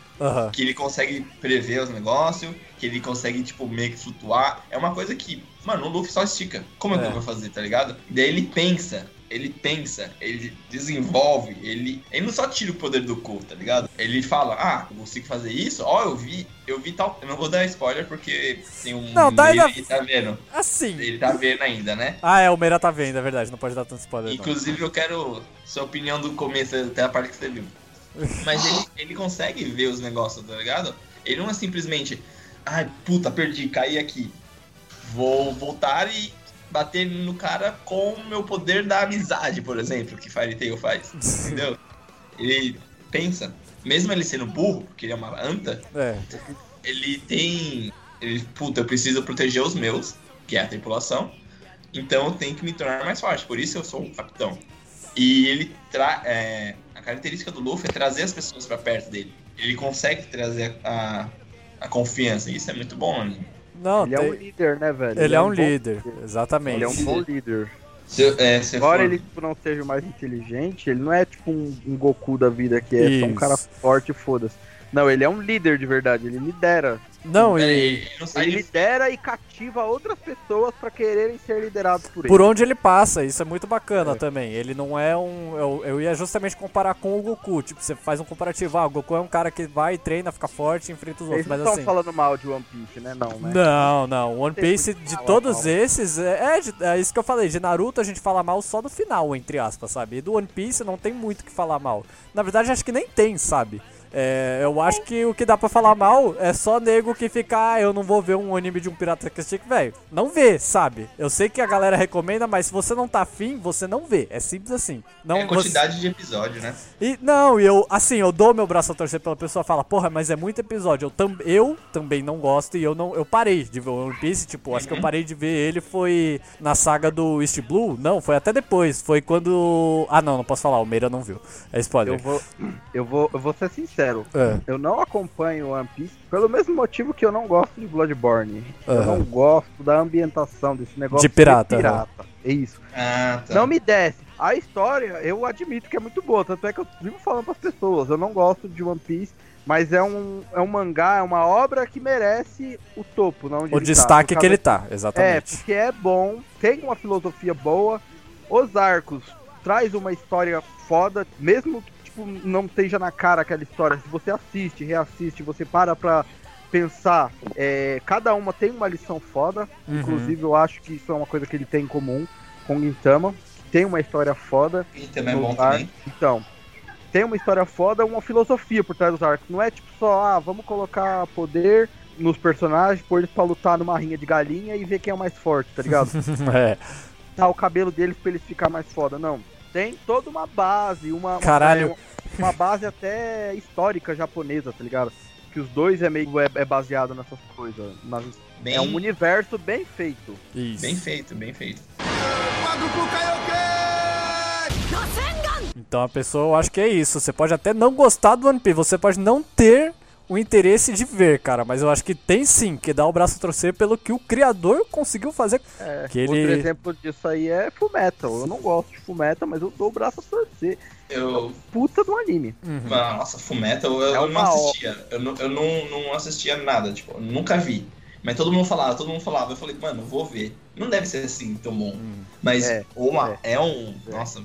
que ele consegue prever os negócios, que ele consegue, tipo, meio que flutuar. É uma coisa que, mano, o Luffy só estica. Como é, que É. eu vou fazer, tá ligado? Daí ele pensa, ele pensa, ele desenvolve, ele. Ele não só tira o poder do cu, tá ligado? Ele fala, ah, eu consigo fazer isso? Ó, eu vi, eu vi tal. Eu não vou dar spoiler porque tem um. Não, dá ele, ainda- tá vendo. Assim... Ele tá vendo ainda, né? Ah, é, o Meira tá vendo, é verdade. Não pode dar tanto spoiler, não. Inclusive, eu quero sua opinião do começo até a parte que você viu. Mas ele, ele consegue ver os negócios, tá ligado? Ele não é simplesmente, ai, puta, perdi, caí aqui. Vou voltar e bater no cara com o meu poder da amizade, por exemplo, que Fairy Tail faz. Entendeu? Ele pensa, mesmo ele sendo burro, porque ele é uma anta, É, ele tem. Ele, puta, eu preciso proteger os meus, que é a tripulação. Então eu tenho que me tornar mais forte. Por isso eu sou o capitão. E ele tra é, a característica do Luffy é trazer as pessoas pra perto dele. Ele consegue trazer a, a confiança. Isso é muito bom, né? Não, Ele é tem- um líder, né, velho? ele é um bom líder, exatamente. Ele é um bom líder. Se, eu- é, se Embora for- ele tipo, não seja o mais inteligente, ele não é tipo um, um Goku da vida que é só um Isso. cara forte e foda-se. Não, ele é um líder de verdade, ele lidera. Não, ele Ele de- lidera e cativa outras pessoas pra quererem ser liderados por ele. por onde ele passa, isso é muito bacana É. também. Ele não é um. Eu, eu ia justamente comparar com o Goku. Tipo, você faz um comparativo. Ah, o Goku é um cara que vai, treina, fica forte e enfrenta os Eles outros. não Mas estão assim. falando mal de One Piece, né? Não, né? Não, não. One Piece, de todos mal. esses, é, é, é isso que eu falei. De Naruto a gente fala mal só no final, entre aspas, sabe? E do One Piece não tem muito o que falar mal. Na verdade, acho que nem tem, sabe? É, eu acho que o que dá pra falar mal é só nego que fica, ah, eu não vou ver um anime de um pirata que stick, velho. Não vê, sabe? Eu sei que a galera recomenda, mas se você não tá afim, você não vê. É simples assim. Não, é a você- quantidade de episódio, né? e não, e eu, assim, eu dou meu braço a torcer pela pessoa fala, porra, mas é muito episódio. Eu, tam, eu também não gosto e eu não. Eu parei de ver o One Piece, tipo, acho que eu parei de ver ele foi na saga do East Blue. Não, foi até depois. Foi quando. Ah não, não posso falar, o Meira não viu. É spoiler. Eu vou, eu vou, eu vou ser sincero. É. Eu não acompanho One Piece pelo mesmo motivo que eu não gosto de Bloodborne. Eu Aham. não gosto da ambientação desse negócio De pirata, ser pirata. É isso. Ah, tá. Não me desce. A história, eu admito que é muito boa, tanto é que eu vivo falando pras pessoas. Eu não gosto de One Piece, mas é um, é um mangá, é uma obra que merece o topo, não onde O ele tá. destaque Por que ele tá, É, exatamente. porque é bom, tem uma filosofia boa. Os arcos traz uma história foda, mesmo que tipo, não esteja na cara aquela história. Se você assiste, reassiste, você para pra pensar, é, cada uma tem uma lição foda. Uhum. Inclusive, eu acho que isso é uma coisa que ele tem em comum com Gintama. que Tem uma história foda. E também é bom arcos. também. Então, tem uma história foda, uma filosofia por trás dos arcos. Não é tipo só, ah, vamos colocar poder nos personagens, pôr eles pra lutar numa rinha de galinha e ver quem é o mais forte, tá ligado? é. tá o cabelo deles pra eles ficar mais foda. Não. Tem toda uma base, uma, uma- Caralho. uma, base até histórica japonesa, tá ligado? Que os dois é meio é, é baseado nessas coisas. Nas- Bem, É um universo bem feito. Isso. bem feito, bem feito. Então a pessoa, eu acho que é isso. Você pode até não gostar do One Piece, você pode não ter o interesse de ver, cara, mas eu acho que tem sim que dar o braço a torcer pelo que o criador conseguiu fazer. É, Que Outro ele- exemplo disso aí é Fullmetal. Eu não gosto de Fullmetal, mas eu dou o braço a torcer. Eu. Puta do anime. Uhum. Nossa, Fullmetal eu, É eu não assistia. Eu, não, eu não, não assistia nada, tipo, eu nunca vi. Mas todo mundo falava, todo mundo falava. Eu falei, mano, vou ver. Não deve ser assim tão bom. Mas É, uma, é, um. É. Nossa,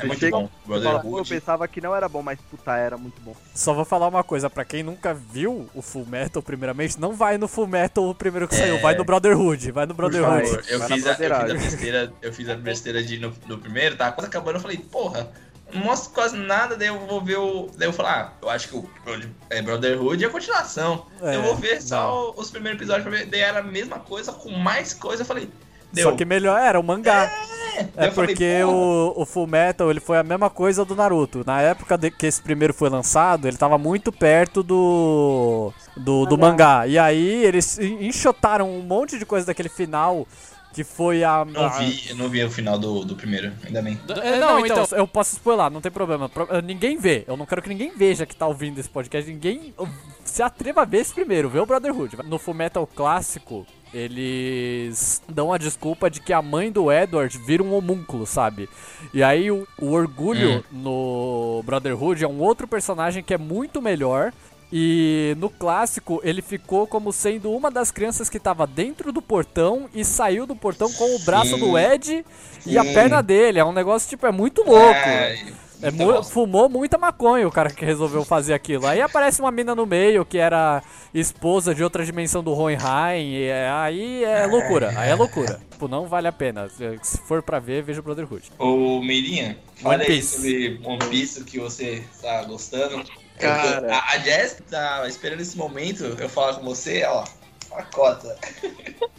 é Eu muito bom. Eu, falo, "Pô, eu Brotherhood. pensava que não era bom, mas puta, era muito bom. Só vou falar uma coisa, pra quem nunca viu o Full Metal primeiramente, não vai no Full Metal o primeiro que saiu, vai no Brotherhood, vai no Brotherhood. favor, eu Vai fiz, a, eu fiz a besteira, eu fiz a besteira de ir no, no primeiro, tá quase acabando, eu falei, porra, não mostra quase nada, daí eu vou ver o. Daí eu falar, ah, eu acho que o Brother- é Brotherhood é a continuação. É, eu vou ver só não. os primeiros episódios pra ver. Daí era a mesma coisa, com mais coisa, eu falei, deu. Só que melhor era o mangá. Daí É eu falei, porque porra, o, o Full Metal ele foi a mesma coisa do Naruto. Na época de- que esse primeiro foi lançado, ele tava muito perto do do, do mangá. E aí eles en- enxotaram um monte de coisa daquele final que foi a. Não a- vi, eu não vi o final do, do primeiro, ainda bem. É, não, então, eu posso spoiler, não tem problema. Pro- eh, Ninguém vê. Eu não quero que ninguém veja que tá ouvindo esse podcast. Ninguém uh, se atreva a ver esse primeiro, vê o Brotherhood. No Fullmetal clássico, eles dão a desculpa de que a mãe do Edward vira um homúnculo, sabe? E aí o, o orgulho no Brotherhood é um outro personagem que é muito melhor. E no clássico ele ficou como sendo uma das crianças que tava dentro do portão e saiu do portão com o braço Sim. do Ed e a Sim. perna dele. É um negócio, tipo, é muito louco. É, É muita mu- fumou muita maconha o cara que resolveu fazer aquilo. Aí aparece uma mina no meio que era esposa de outra dimensão do Hohenheim. E é- aí é loucura. Aí é loucura. Tipo, não vale a pena. Se for pra ver, veja o Brotherhood. Ô, Meirinha, fala One aí sobre One Piece que você tá gostando. Cara. Eu a, a Jess tá esperando esse momento eu falar com você, ó. A cota.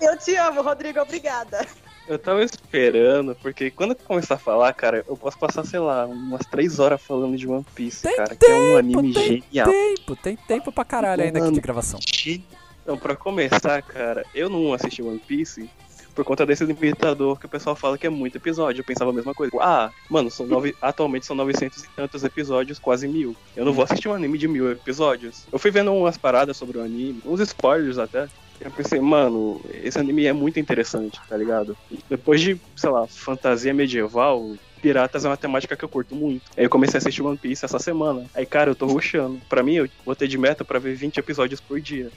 Eu te amo, Rodrigo, obrigada. Eu tava esperando, porque quando eu começar a falar, cara, eu posso passar, sei lá, umas três horas falando de One Piece, Tem cara, que é um anime tem genial. tempo, tem tempo pra caralho ainda aqui de gravação. Então, pra começar, cara, eu não assisti One Piece por conta desse limitador que o pessoal fala que é muito episódio. Eu pensava a mesma coisa. Ah, mano, são nove, atualmente são 900 e tantos episódios, quase mil. Eu não vou assistir um anime de mil episódios. Eu fui vendo umas paradas sobre o anime, uns spoilers até. Eu pensei, mano, esse anime é muito interessante, tá ligado? Depois de, sei lá, fantasia medieval, piratas é uma temática que eu curto muito. Aí eu comecei a assistir One Piece essa semana. Aí, cara, eu tô rushando. Pra mim, eu botei de meta pra ver 20 episódios por dia.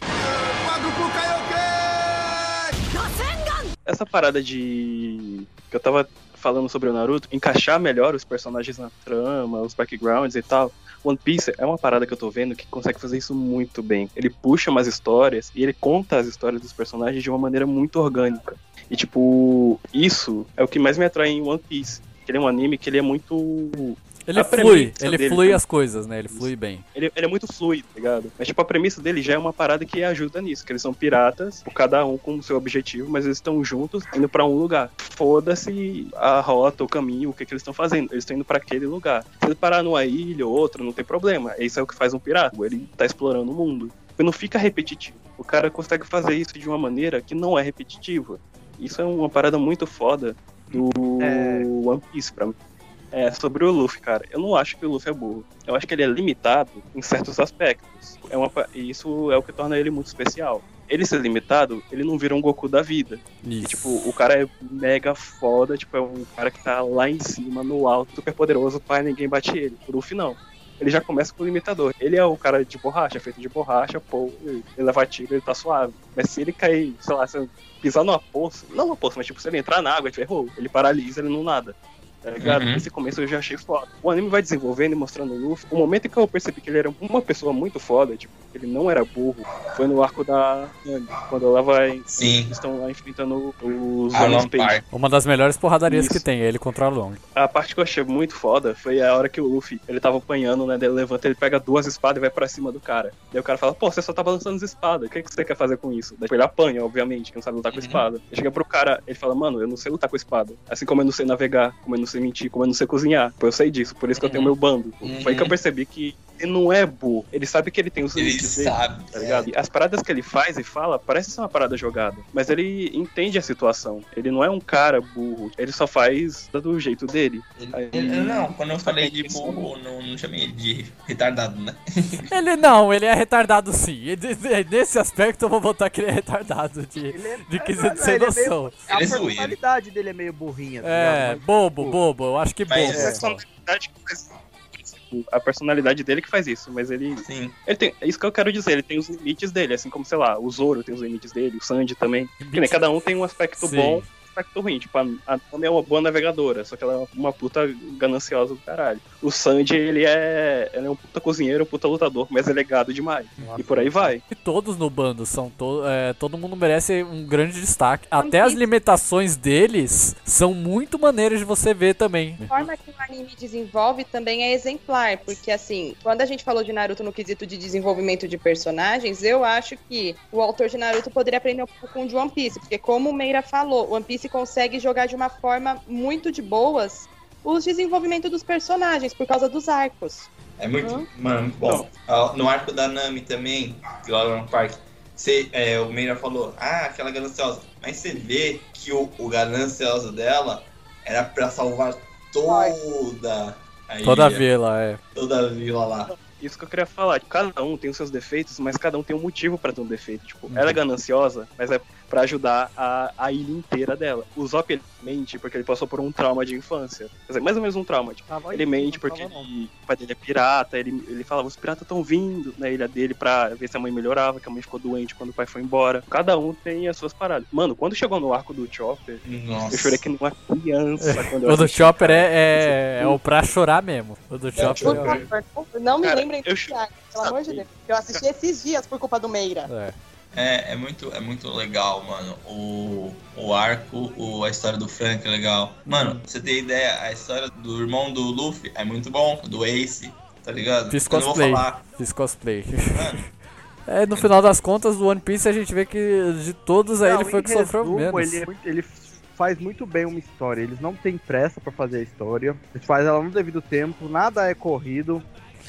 Essa parada de. que eu tava falando sobre o Naruto, encaixar melhor os personagens na trama, os backgrounds e tal. One Piece é uma parada que eu tô vendo que consegue fazer isso muito bem. Ele puxa umas histórias e ele conta as histórias dos personagens de uma maneira muito orgânica. E, tipo, isso é o que mais me atrai em One Piece. Que ele é um anime que ele é muito. Ele A flui, ele dele flui as coisas, né? Ele flui bem. Ele, ele é muito fluido, tá ligado? Mas, tipo, a premissa dele já é uma parada que ajuda nisso. Que eles são piratas, cada um com o seu objetivo, mas eles estão juntos, indo pra um lugar. Foda-se a rota, o caminho, o que, que eles estão fazendo. Eles estão indo pra aquele lugar. Se ele parar numa ilha ou outra, não tem problema. Isso é o que faz um pirata. Ele tá explorando o mundo. E não fica repetitivo. O cara consegue fazer isso de uma maneira que não é repetitiva. Isso é uma parada muito foda do É. One Piece pra mim. É, sobre o Luffy, cara. Eu não acho que o Luffy é burro. Eu acho que ele é limitado em certos aspectos. É uma, e isso é o que torna ele muito especial. Ele ser limitado, ele não vira um Goku da vida. E, tipo, o cara é mega foda, tipo, é um cara que tá lá em cima, no alto, super poderoso, pai, ninguém bate ele. O Luffy não. Ele já começa com o limitador. Ele é o cara de borracha, feito de borracha, pô, ele leva tiro, ele tá suave. Mas se ele cair, sei lá, se pisar numa poça, não numa poça, mas tipo, se ele entrar na água, ele ferrou. Ele paralisa, ele não nada. Tá ligado? Uhum. Esse começo eu já achei foda. O anime vai desenvolvendo e mostrando o Luffy. O momento em que eu percebi que ele era uma pessoa muito foda, tipo, que ele não era burro, foi no arco da Nami, quando ela vai. Sim. Eles estão lá enfrentando os Space. Park. Uma das melhores porradarias Isso. que tem, é ele contra o Long. A parte que eu achei muito foda foi a hora que o Luffy, ele tava apanhando, né? Ele levanta, ele pega duas espadas e vai pra cima do cara. Daí o cara fala, pô, você só tá balançando as espadas, o que, que você quer fazer com isso? Daí ele apanha, obviamente, que não sabe lutar com Uhum. espada. Ele chega pro cara, ele fala, mano, eu não sei lutar com espada. Assim como eu não sei navegar, como eu não sei mentir, como eu não sei cozinhar. Pô, eu sei disso, por isso que eu tenho Uhum. meu bando. Uhum. Foi aí que eu percebi que ele não é burro. Ele sabe que ele tem os Ele limites dele sabe. tá ligado? E as paradas que ele faz e fala parece ser uma parada jogada, mas ele entende a situação. Ele não é um cara burro, ele só faz do jeito dele. Ele- Aí- ele- não, quando eu falei de burro, não, não chamei ele de retardado, né? Ele não, ele é retardado sim. Ele- Nesse aspecto eu vou botar que ele é retardado de, Ele é, de é, quesito não, sem ele é meio- noção. A Ele é personalidade dele é meio burrinha. tá É? Mas, bobo, tipo, bobo, eu acho que bobo. Mas- É a personalidade que faz a personalidade dele que faz isso, mas ele, Sim. ele tem, é isso que eu quero dizer, ele tem os limites dele, assim como, sei lá, o Zoro tem os limites dele, o Sanji também. Que nem cada um tem um aspecto Sim. bom aspecto ruim. Tipo, a, a Nami é uma boa navegadora, só que ela é uma puta gananciosa do caralho. O Sanji, ele é, ele é um puta cozinheiro, um puta lutador, mas ele é gado demais. e por aí vai. E todos no bando são to é, todo mundo merece um grande destaque. Até as limitações deles são muito maneiras de você ver também. A forma que o anime desenvolve também é exemplar, porque assim, quando a gente falou de Naruto no quesito de desenvolvimento de personagens, eu acho que o autor de Naruto poderia aprender um pouco com o de One Piece, porque como o Meira falou, One Piece consegue jogar de uma forma muito de boas os desenvolvimentos dos personagens por causa dos arcos. É muito, Uhum. mano, muito bom. No arco da Nami também, do Alan Park, você, é, o Meira falou, ah, aquela gananciosa. Mas você vê que o, o ganancioso dela era pra salvar toda a Toda a ilha, vila, é. toda a vila lá. Isso que eu queria falar. Cada um tem os seus defeitos, mas cada um tem um motivo pra ter um defeito. Tipo, ela é gananciosa, mas é pra ajudar a, a ilha inteira dela. O Zop ele mente porque ele passou por um trauma de infância. Quer dizer, mais ou menos um trauma. Tipo, tava ele mente porque ele- o pai dele é pirata, ele, ele falava, os piratas estão vindo na ilha dele pra ver se a mãe melhorava, que a mãe ficou doente quando o pai foi embora. Cada um tem as suas paradas. Mano, quando chegou no arco do Chopper, Nossa. eu chorei que nem uma criança quando eu O do Chopper é, é, é o pra chorar mesmo. O do Chopper Por é, favor, não me Cara, lembrem eu de pelo amor de Deus. Eu assisti esses dias por culpa do Meira. é. É, é muito, é muito legal, mano. O, o arco, o, a história do Frank é legal. Mano, pra você ter ideia, a história do irmão do Luffy é muito bom, do Ace, tá ligado? Fiz cosplay. falar. Fiz cosplay. Mano, É, no final das contas, do One Piece a gente vê que de todos aí Não, ele foi o que sofreu resumo, menos. Ele, é muito- ele faz muito bem uma história. Eles não têm pressa pra fazer a história. Eles fazem ela no devido tempo, nada é corrido.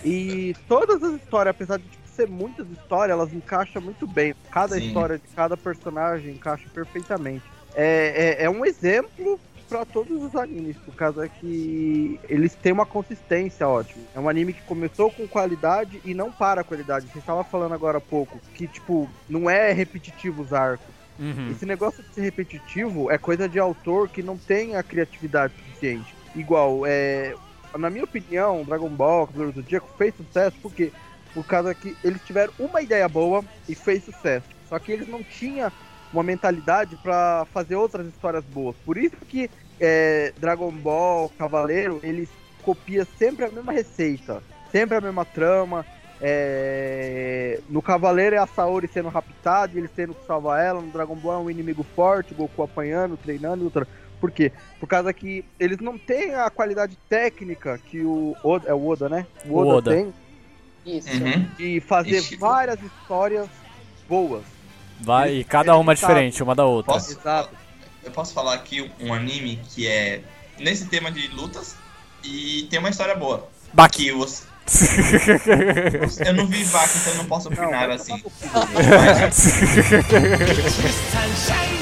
E todas as histórias, apesar de tipo, ser muitas histórias, elas encaixam muito bem. Cada Sim. história de cada personagem encaixa perfeitamente. é, é, é um exemplo pra todos os animes, por causa que eles têm uma consistência ótima. É um anime que começou com qualidade e não para a qualidade. Você estava falando agora há pouco que, tipo, não é repetitivo os arcos. Uhum. Esse negócio de ser repetitivo é coisa de autor que não tem a criatividade suficiente. Igual, é, na minha opinião, Dragon Ball, Cavaleiro do Zodíaco fez sucesso porque por causa que eles tiveram uma ideia boa e fez sucesso. Só que eles não tinham uma mentalidade pra fazer outras histórias boas. Por isso que é, Dragon Ball, Cavaleiro, eles copia sempre a mesma receita, sempre a mesma trama. É, No Cavaleiro é a Saori sendo raptada e eles tendo que salvar ela. No Dragon Ball é um inimigo forte, Goku apanhando, treinando e outra. Por quê? Por causa que eles não têm a qualidade técnica que o Oda, é o Oda, né? O Oda. tem Isso. Uhum. de fazer Ixi. várias histórias boas. Vai, e cada uma é diferente, uma da outra. Posso, Exato. eu posso falar aqui um anime que é nesse tema de lutas e tem uma história boa. Baki. Você, eu não vi Baki, então eu não posso opinar vai assim. Mas,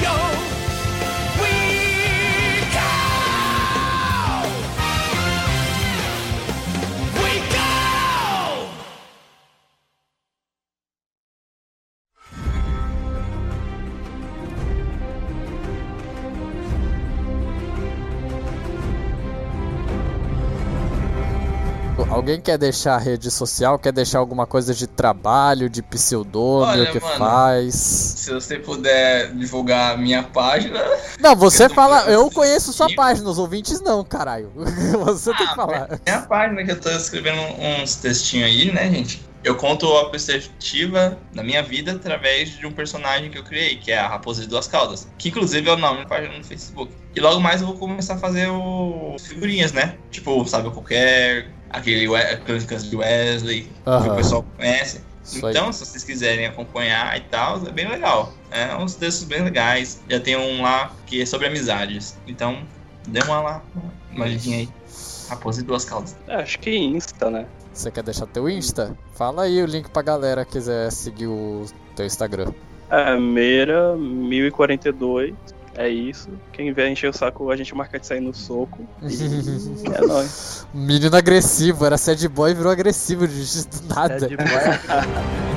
Alguém quer deixar a rede social? Quer deixar alguma coisa de trabalho, de pseudônimo que mano. faz? se você puder divulgar a minha página. Não, você Eu fala. Eu conheço sua página, os ouvintes não, caralho. Você tem que Ah, falar. Minha página que eu tô escrevendo uns textinhos aí, né, gente? Eu conto a perspectiva da minha vida através de um personagem que eu criei, que é a Raposa de Duas Caudas. Que inclusive é o nome da página no Facebook. E logo mais eu vou começar a fazer o figurinhas, né? Tipo, sabe qualquer. Aquele Crônicas de Wesley, que Aham. o pessoal conhece. Isso aí. Então, se vocês quiserem acompanhar e tal, é bem legal. É uns textos bem legais. Já tem um lá que é sobre amizades. Então, dê uma lá, uma olhadinha aí. Raposa e duas caudas. É, acho que Insta, né? Você quer deixar teu Insta? Fala aí o link pra galera que quiser seguir o teu Instagram. É, Meira 1042. É isso. Quem vier encher o saco, a gente marca de sair no soco. E é nóis. Menino agressivo, era sad boy e virou agressivo de do nada. de boa.